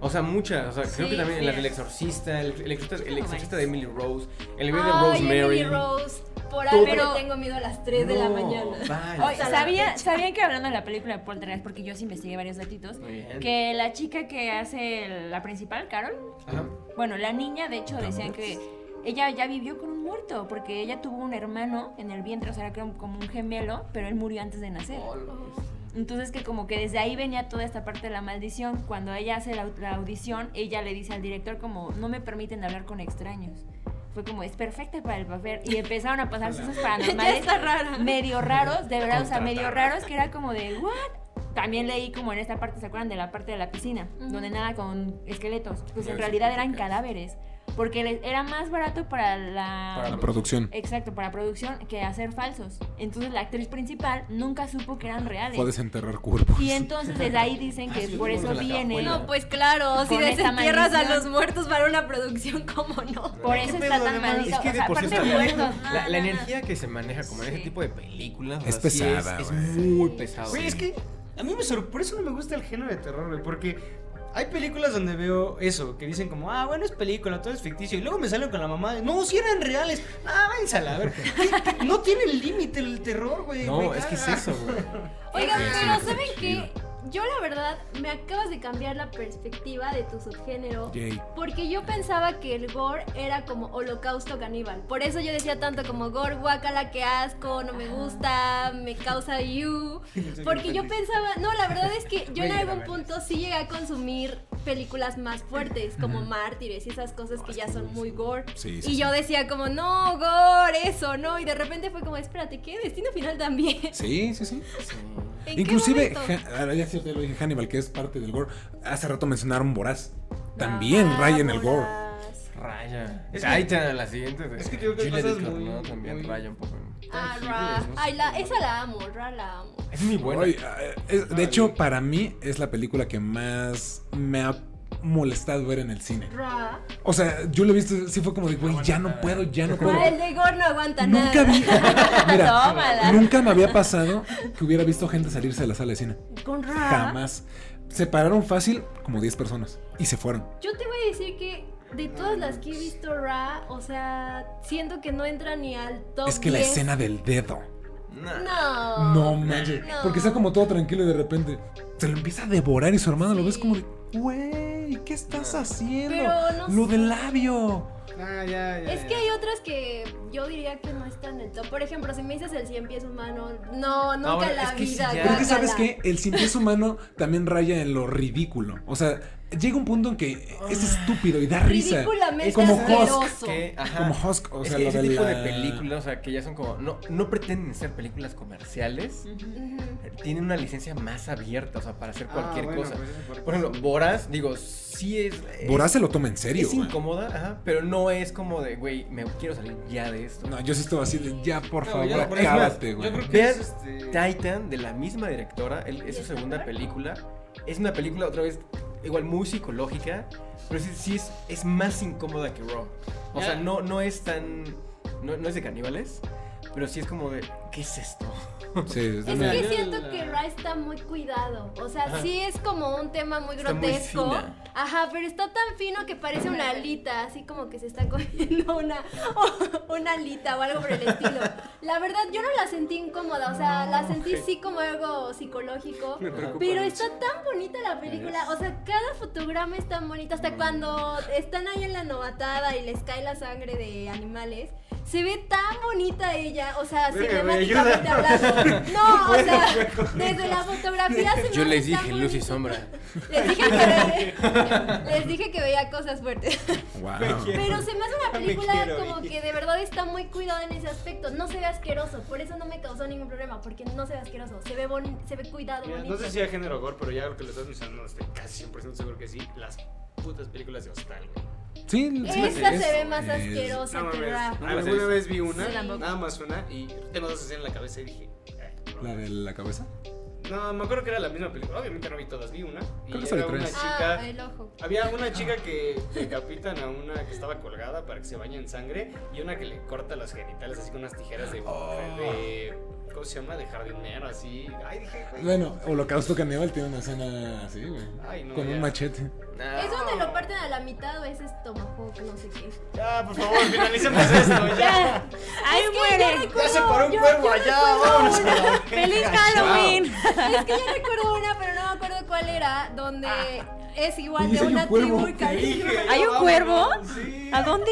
O sea, muchas. O sea, creo Sí, que también sí. la del exorcista, el, el exorcista, el exorcista de Emily Rose, el bebé de Rosemary. Emily Rose. Por algo Pero- tengo miedo a las 3 de la mañana. vaya. La ¿sabía. ¿Sabían que hablando de la película de Poltergeist, porque yo sí investigué varios datitos, que la chica que hace la principal, Carol, Ajá. bueno, la niña, de hecho, decían que ella ya vivió con un muerto, porque ella tuvo un hermano en el vientre, o sea, era como como un gemelo, pero él murió antes de nacer. Entonces que como que desde ahí venía toda esta parte de la maldición. Cuando ella hace la, la audición, ella le dice al director como, no me permiten hablar con extraños. Fue como, es perfecta para el papel. Y empezaron a pasar cosas paranormales rara. medio raros, de verdad, o sea, medio raros, que era como de, ¿what? También leí como en esta parte, ¿se acuerdan de la parte de la piscina? Ujú. Donde nada con esqueletos. Pues en realidad eran cadáveres. Porque les- era más barato para la... Para La producción. Exacto, para producción que hacer falsos. Entonces la actriz principal nunca supo que eran reales. Puedes enterrar cuerpos. Y entonces desde ahí dicen que sí, por eso en la viene. No, pues claro, si desentierras a los muertos para una producción, ¿cómo no? Por eso ¿Qué está tan maldito. Es que o de sea, por sí aparte está- muertos. no, La, la no, no. energía que se maneja como en ese tipo de películas. Es pesada, Es, muy pesado. Güey, es que a mí me sorprende, por eso no me gusta el género de terror, güey, porque hay películas donde veo eso, que dicen como, ah, bueno, es película, todo es ficticio, y luego me salen con la mamá, de, no, si eran reales, ah, váyanse a la ver, ¿Qué- qué? no tiene límite el terror, güey. No, es que es eso, güey. Oigan, pero ¿saben qué? Yo la verdad me acabas de cambiar la perspectiva de tu subgénero. Yay. Porque yo pensaba que el gore era como holocausto caníbal. Por eso yo decía tanto como gore, guacala, que asco, no me gusta, me causa you. Porque yo pensaba, no, la verdad es que yo en algún punto sí llegué a consumir películas más fuertes, como Mártires y esas cosas que ya son muy gore. Sí, sí, y yo decía como, no, gore, eso, no. Y de repente fue como, espérate, ¿qué? Destino final también. Sí, sí, sí. ¿En qué Inclusive, ah, ya sí, te lo dije, Hannibal, que es parte del gore. Hace rato mencionaron Boraz. También Ah, raya en el gore. Raya. Es te la siguiente. es que yo creo que cosas muy- ¿no? También muy- raya un poco. Ah, Ra. Ay, la, esa la amo, Ra la amo. Es muy buena. Oye, ah, es- de hecho, para mí es la película que más me ha molestado ver en el cine. Ra. O sea, yo lo he visto, sí fue como de, güey, ya no puedo, ya no puedo. Ah, el de Gore no aguanta Nunca nada. vi, mira, nunca me había pasado que hubiera visto gente salirse de la sala de cine. Con Ra. Jamás. Se pararon fácil como 10 personas y se fueron. Yo te voy a decir que de todas las que he visto Ra, o sea, siento que no entra ni al top Es que la 10. escena del dedo. No. No manches. No. Porque está como todo tranquilo y de repente se lo empieza a devorar y su hermano lo ves como de, güey, ¿qué estás haciendo? Pero no lo sé. del labio. Ah, ya, ya. Es ya. que hay otras que yo diría que no están en el top. Por ejemplo, si me dices el 100 pies humano, no, nunca Ahora, en la es que sí, vida. ya. Pero es que sabes que el sin pies humano también raya en lo ridículo. O sea, llega un punto en que es estúpido y da risa. Ridículamente como. Husk. Que, ajá. Como Husk, o es sea, que ese de tipo la- de películas, o sea, que ya son como. No, no pretenden ser películas comerciales. Tienen una licencia más abierta, o sea, para hacer Ah, cualquier bueno, cosa. pues por- ejemplo, Boras, digo, sí es. es- Boraz se lo toma en serio, Es incómoda, ajá, pero no es como de, güey, me quiero salir ya de esto. No, yo sí estaba así de, ya, por No, favor, ya, acábate, güey. que Vean es este. Titan, de la misma directora, el- es su segunda película. Es una película, otra vez, igual muy psicológica, pero sí, sí es, es más incómoda que Raw. O sea, no, no es tan. No, no es de caníbales, pero sí es como de, ¿qué es esto? Sí, Es dame- que siento que Ra está muy cuidado. O sea, Ajá. sí es como un tema muy Está muy grotesco. fina. Ajá, pero está tan fino que parece una alita, así como que se está comiendo una, una alita o algo por el estilo. La verdad, yo no la sentí incómoda, o sea, la sentí sí como algo psicológico. Me preocupa Pero mucho. está tan bonita la película, o sea, cada fotograma es tan bonito, hasta cuando están ahí en la novatada y les cae la sangre de animales. Se ve tan bonita ella, o sea, Verga, güey, cinemáticamente ayuda. No, o sea, desde la fotografía se me Yo les dije luz y sombra. Les dije que ve- les dije que veía cosas fuertes. Wow. Pero se me hace una película quiero como que de verdad está muy cuidada en ese aspecto. No se ve asqueroso, por eso no me causó ningún problema, porque no se ve asqueroso. Se ve bon- se ve cuidado, Mira, bonito. no sé si hay género gore, pero ya lo que le estás mencionando, estoy casi 100% seguro que sí. Las putas películas de Hostal, güey. Sí, sí, Esta es- se ve más es- asquerosa No que mames. Ra. Alguna vez vi una, Sí, nada más una, y tengo dos escenas en la cabeza y dije. "Eh, no". ¿La de la cabeza? No, me acuerdo que era la misma película. Obviamente no vi todas, vi una. Y Creo que solo era una chica. Ah, el ojo. Había una chica que decapitan a una que estaba colgada para que se bañe en sangre y una que le corta los genitales así con unas tijeras de, Oh. de- ¿cómo se llama? De jardinero así. Ay, dije, güey. Bueno, Holocausto Caníbal tiene una escena así, güey. Ay, no, con ya. un machete. Es donde lo parten a la mitad o ese es tomahawk, no sé qué. Ya, por favor, finalicemos esto, ya. ¡Ahí muere! Ya se paró un Yo- cuervo yo allá, vámonos. ¡Feliz. Halloween! Es que yo recuerdo una, pero no me acuerdo cuál era, donde es igual de un una cuervo. tribu y. ¿Hay un cuervo? sí. ¿A dónde?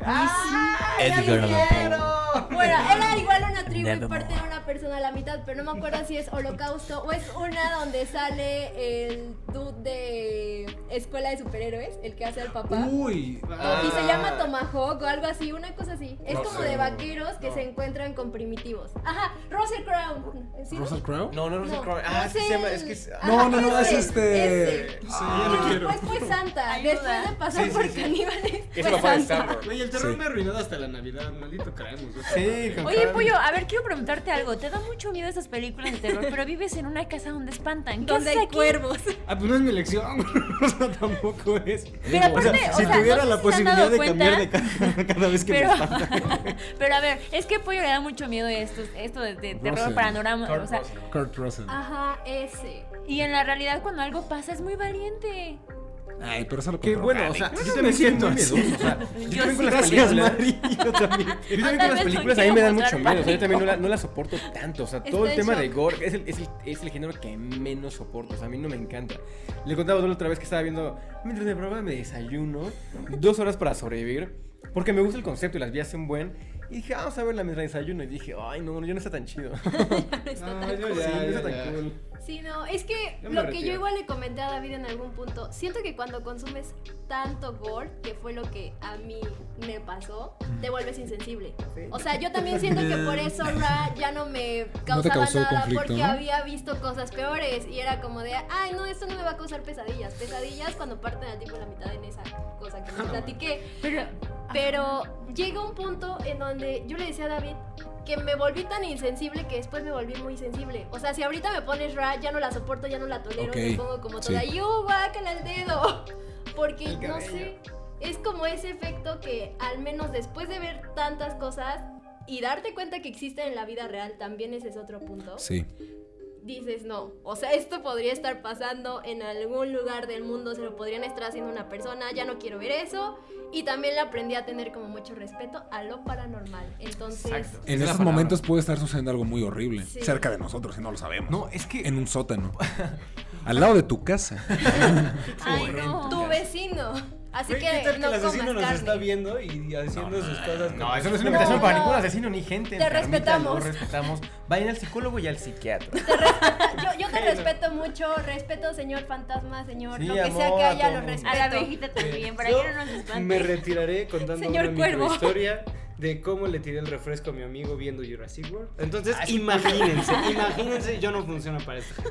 Edgar Allan Poe. Bueno, era igual una tribu y parte de una persona a la mitad, pero no me acuerdo si es holocausto o es una donde sale el dude de Escuela de Superhéroes, el que hace al papá. Uy. Ah. Y se llama Tomahawk o algo así, una cosa así. Es No como sé. de vaqueros que No. se encuentran con primitivos. Ajá, Russell Crowe. ¿Sí? ¿Russell Crowe? No, no, No, sé Ah, es que se llama. Es Russell- que es- Ajá, No, no, no, es este. ese. Sí, Ah, Y después fue Santa. Ayuda. Después de pasar Sí, sí, por sí. caníbales. Es fue Santa. El terror Sí. me ha arruinado hasta la Navidad, maldito creemos. Sí, Oye. Pollo, a ver, quiero preguntarte algo. Te da mucho miedo esas películas de terror, pero vives en una casa donde espantan. ¿Qué Donde hay aquí? cuervos. Ah, pues no es mi elección, o sea, tampoco es. Pero aparte, o si sea, tuviera no la posibilidad de cuenta, cambiar de casa cada vez que Pero, me espantan. pero a ver, es que Pollo le da mucho miedo esto, esto de, de terror Russell. paranormal. Kurt O sea, Russell. Kurt Russell. Ajá, ese. y en la realidad cuando algo pasa es muy valiente. Ay, pero solo Que con bueno, o sea, yo también siento muy miedoso. O sea, yo también con las Gracias, películas. Mari. Yo también. Yo también con las películas a mí me dan mucho miedo. O sea, yo también no la, no la soporto tanto. O sea, todo el tema de gore es el, es, el, es el género que menos soporto. O sea, a mí no me encanta. Le contaba la otra vez que estaba viendo, mientras me probaba mi desayuno, dos horas para sobrevivir. Porque me gusta el concepto y las vi hace un buen. Y dije, vamos a ver la mientras desayuno. Y dije, ay, no, yo no está tan chido. No, yo no está tan cool. Sí, no, es que Yo me lo que yo igual le comenté a David en algún punto, siento que cuando consumes tanto gore, que fue lo que a mí me pasó, te vuelves insensible. O sea, yo también siento que por eso Ra ya no me causaba causó nada, conflicto, porque ¿no? había visto cosas peores y era como de, ay, no, esto no me va a causar pesadillas. Pesadillas cuando parten al tipo la mitad en esa cosa que les platiqué. Pero, Pero llega un punto en donde yo le decía a David que me volví tan insensible que después me volví muy sensible. O sea, si ahorita me pones Ra, ya no la soporto, ya no la tolero, Ok, me pongo como sí. toda, y ¡uh, guácala el dedo! Porque, El no sé, es como ese efecto que al menos después de ver tantas cosas y darte cuenta que existen en la vida real, también ese es otro punto Sí. Dices no. O sea, esto podría estar pasando en algún lugar del mundo, se lo podrían estar haciendo una persona, ya no quiero ver eso. Y también le aprendí a tener como mucho respeto a lo paranormal. Entonces, Exacto. En es la estos palabra. momentos puede estar sucediendo algo muy horrible Sí. cerca de nosotros y no lo sabemos. No, es que. En un sótano. Al lado de tu casa. ay, no. tu vecino. Así Güey, ¿qué que tal que no el asesino comas nos carne. está viendo y haciendo sus cosas? No, eso no es una No, invitación para no. ningún asesino ni gente. Te enfermita, respetamos. Lo respetamos. Vayan al psicólogo y al psiquiatra. Yo, yo te respeto mucho, respeto señor fantasma, señor, Sí, lo que sea amor, que a haya, todo lo mundo. respeto. A la viejita también, para Yo que no nos espante. me retiraré contando Señor una Cuervo. historia de cómo le tiré el refresco a mi amigo viendo Jurassic World. Entonces, Ah, imagínense, imagínense, yo no funciono para esto.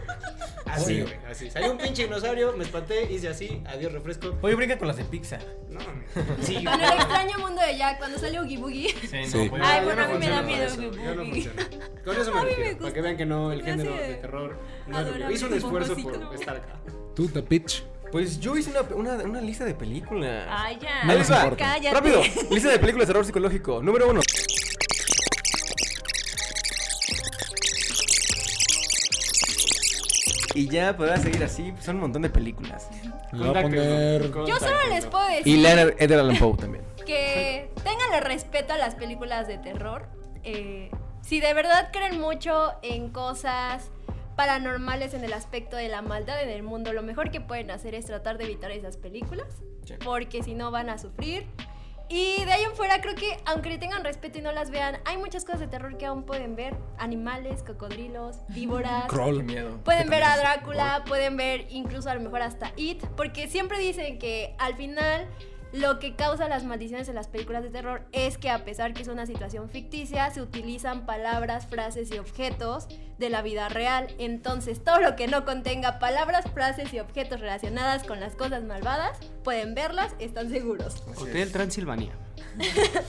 Así, güey, así. Salió un pinche dinosaurio, me espanté, hice así, adiós refresco. Oye, brinca con las de Pixar. No, amigo. sí, Con el extraño mundo de Jack, cuando sale Oogie Boogie. Sí, Sí. pues, Ay, bueno, a mí me da miedo Yo no funciono. Con eso me mí me refiero, para que vean que no, el género de terror no es lo Hizo un esfuerzo por estar acá. Tú, The Pitch. Pues yo hice una, una, una lista de películas. Ay, ya. No les importa. Cállate. Rápido, lista de películas de terror psicológico. Número uno. Y ya podrás seguir así, son un montón de películas. Le voy a poner. Yo solo les puedo decir Y Leonard Edgar Allan Poe también. que tenganle respeto a las películas de terror. Eh, si de verdad creen mucho en cosas paranormales en el aspecto de la maldad en el mundo, lo mejor que pueden hacer es tratar de evitar esas películas, Sí. porque si no van a sufrir. Y de ahí en fuera creo que aunque le tengan respeto y no las vean, hay muchas cosas de terror que aún pueden ver. Animales, cocodrilos, víboras. Crawl. miedo. Pueden ver a Drácula, pueden ver incluso a lo mejor hasta It, porque siempre dicen que al final lo que causa las maldiciones en las películas de terror es que a pesar que es una situación ficticia, se utilizan palabras, frases y objetos de la vida real. Entonces, todo lo que no contenga palabras, frases y objetos relacionadas con las cosas malvadas, pueden verlas, están seguros. Hotel Transilvania.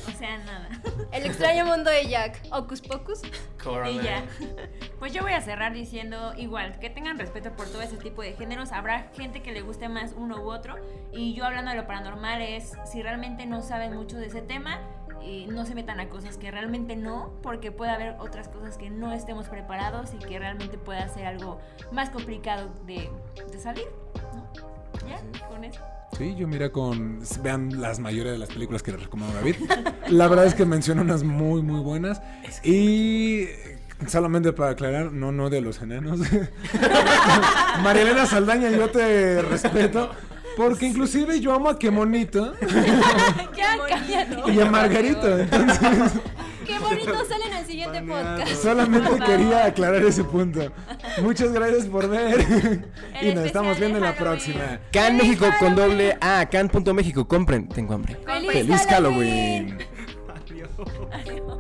O sea, nada. El extraño mundo de Jack, Ocus Pocus. Y ya. Pues yo voy a cerrar diciendo igual, que tengan respeto por todo ese tipo de géneros. Habrá gente que le guste más uno u otro. Y yo hablando de lo paranormal es, si realmente no saben mucho de ese tema, no se metan a cosas que realmente no, porque puede haber otras cosas que no estemos preparados y que realmente pueda ser algo más complicado de, de salir. ¿no? ¿Ya? Con eso. Sí, yo mira con. Vean las mayores de las películas que les recomiendo David. La verdad es que menciona unas muy, muy buenas. Y. Solamente para aclarar, no, no de los enanos. Marielena Saldaña, yo te respeto. Porque inclusive yo amo a Qué Monito Ya, cállate. y a Margarito. Entonces, Qué bonito sale en el siguiente podcast. solamente quería aclarar ese punto. Muchas gracias por ver. Y nos estamos viendo en la próxima. Can ¡Feliz México con doble A, can.méxico, compren, tengo hambre. ¡Feliz, ¡Feliz Halloween! Halloween! Adiós. Adiós.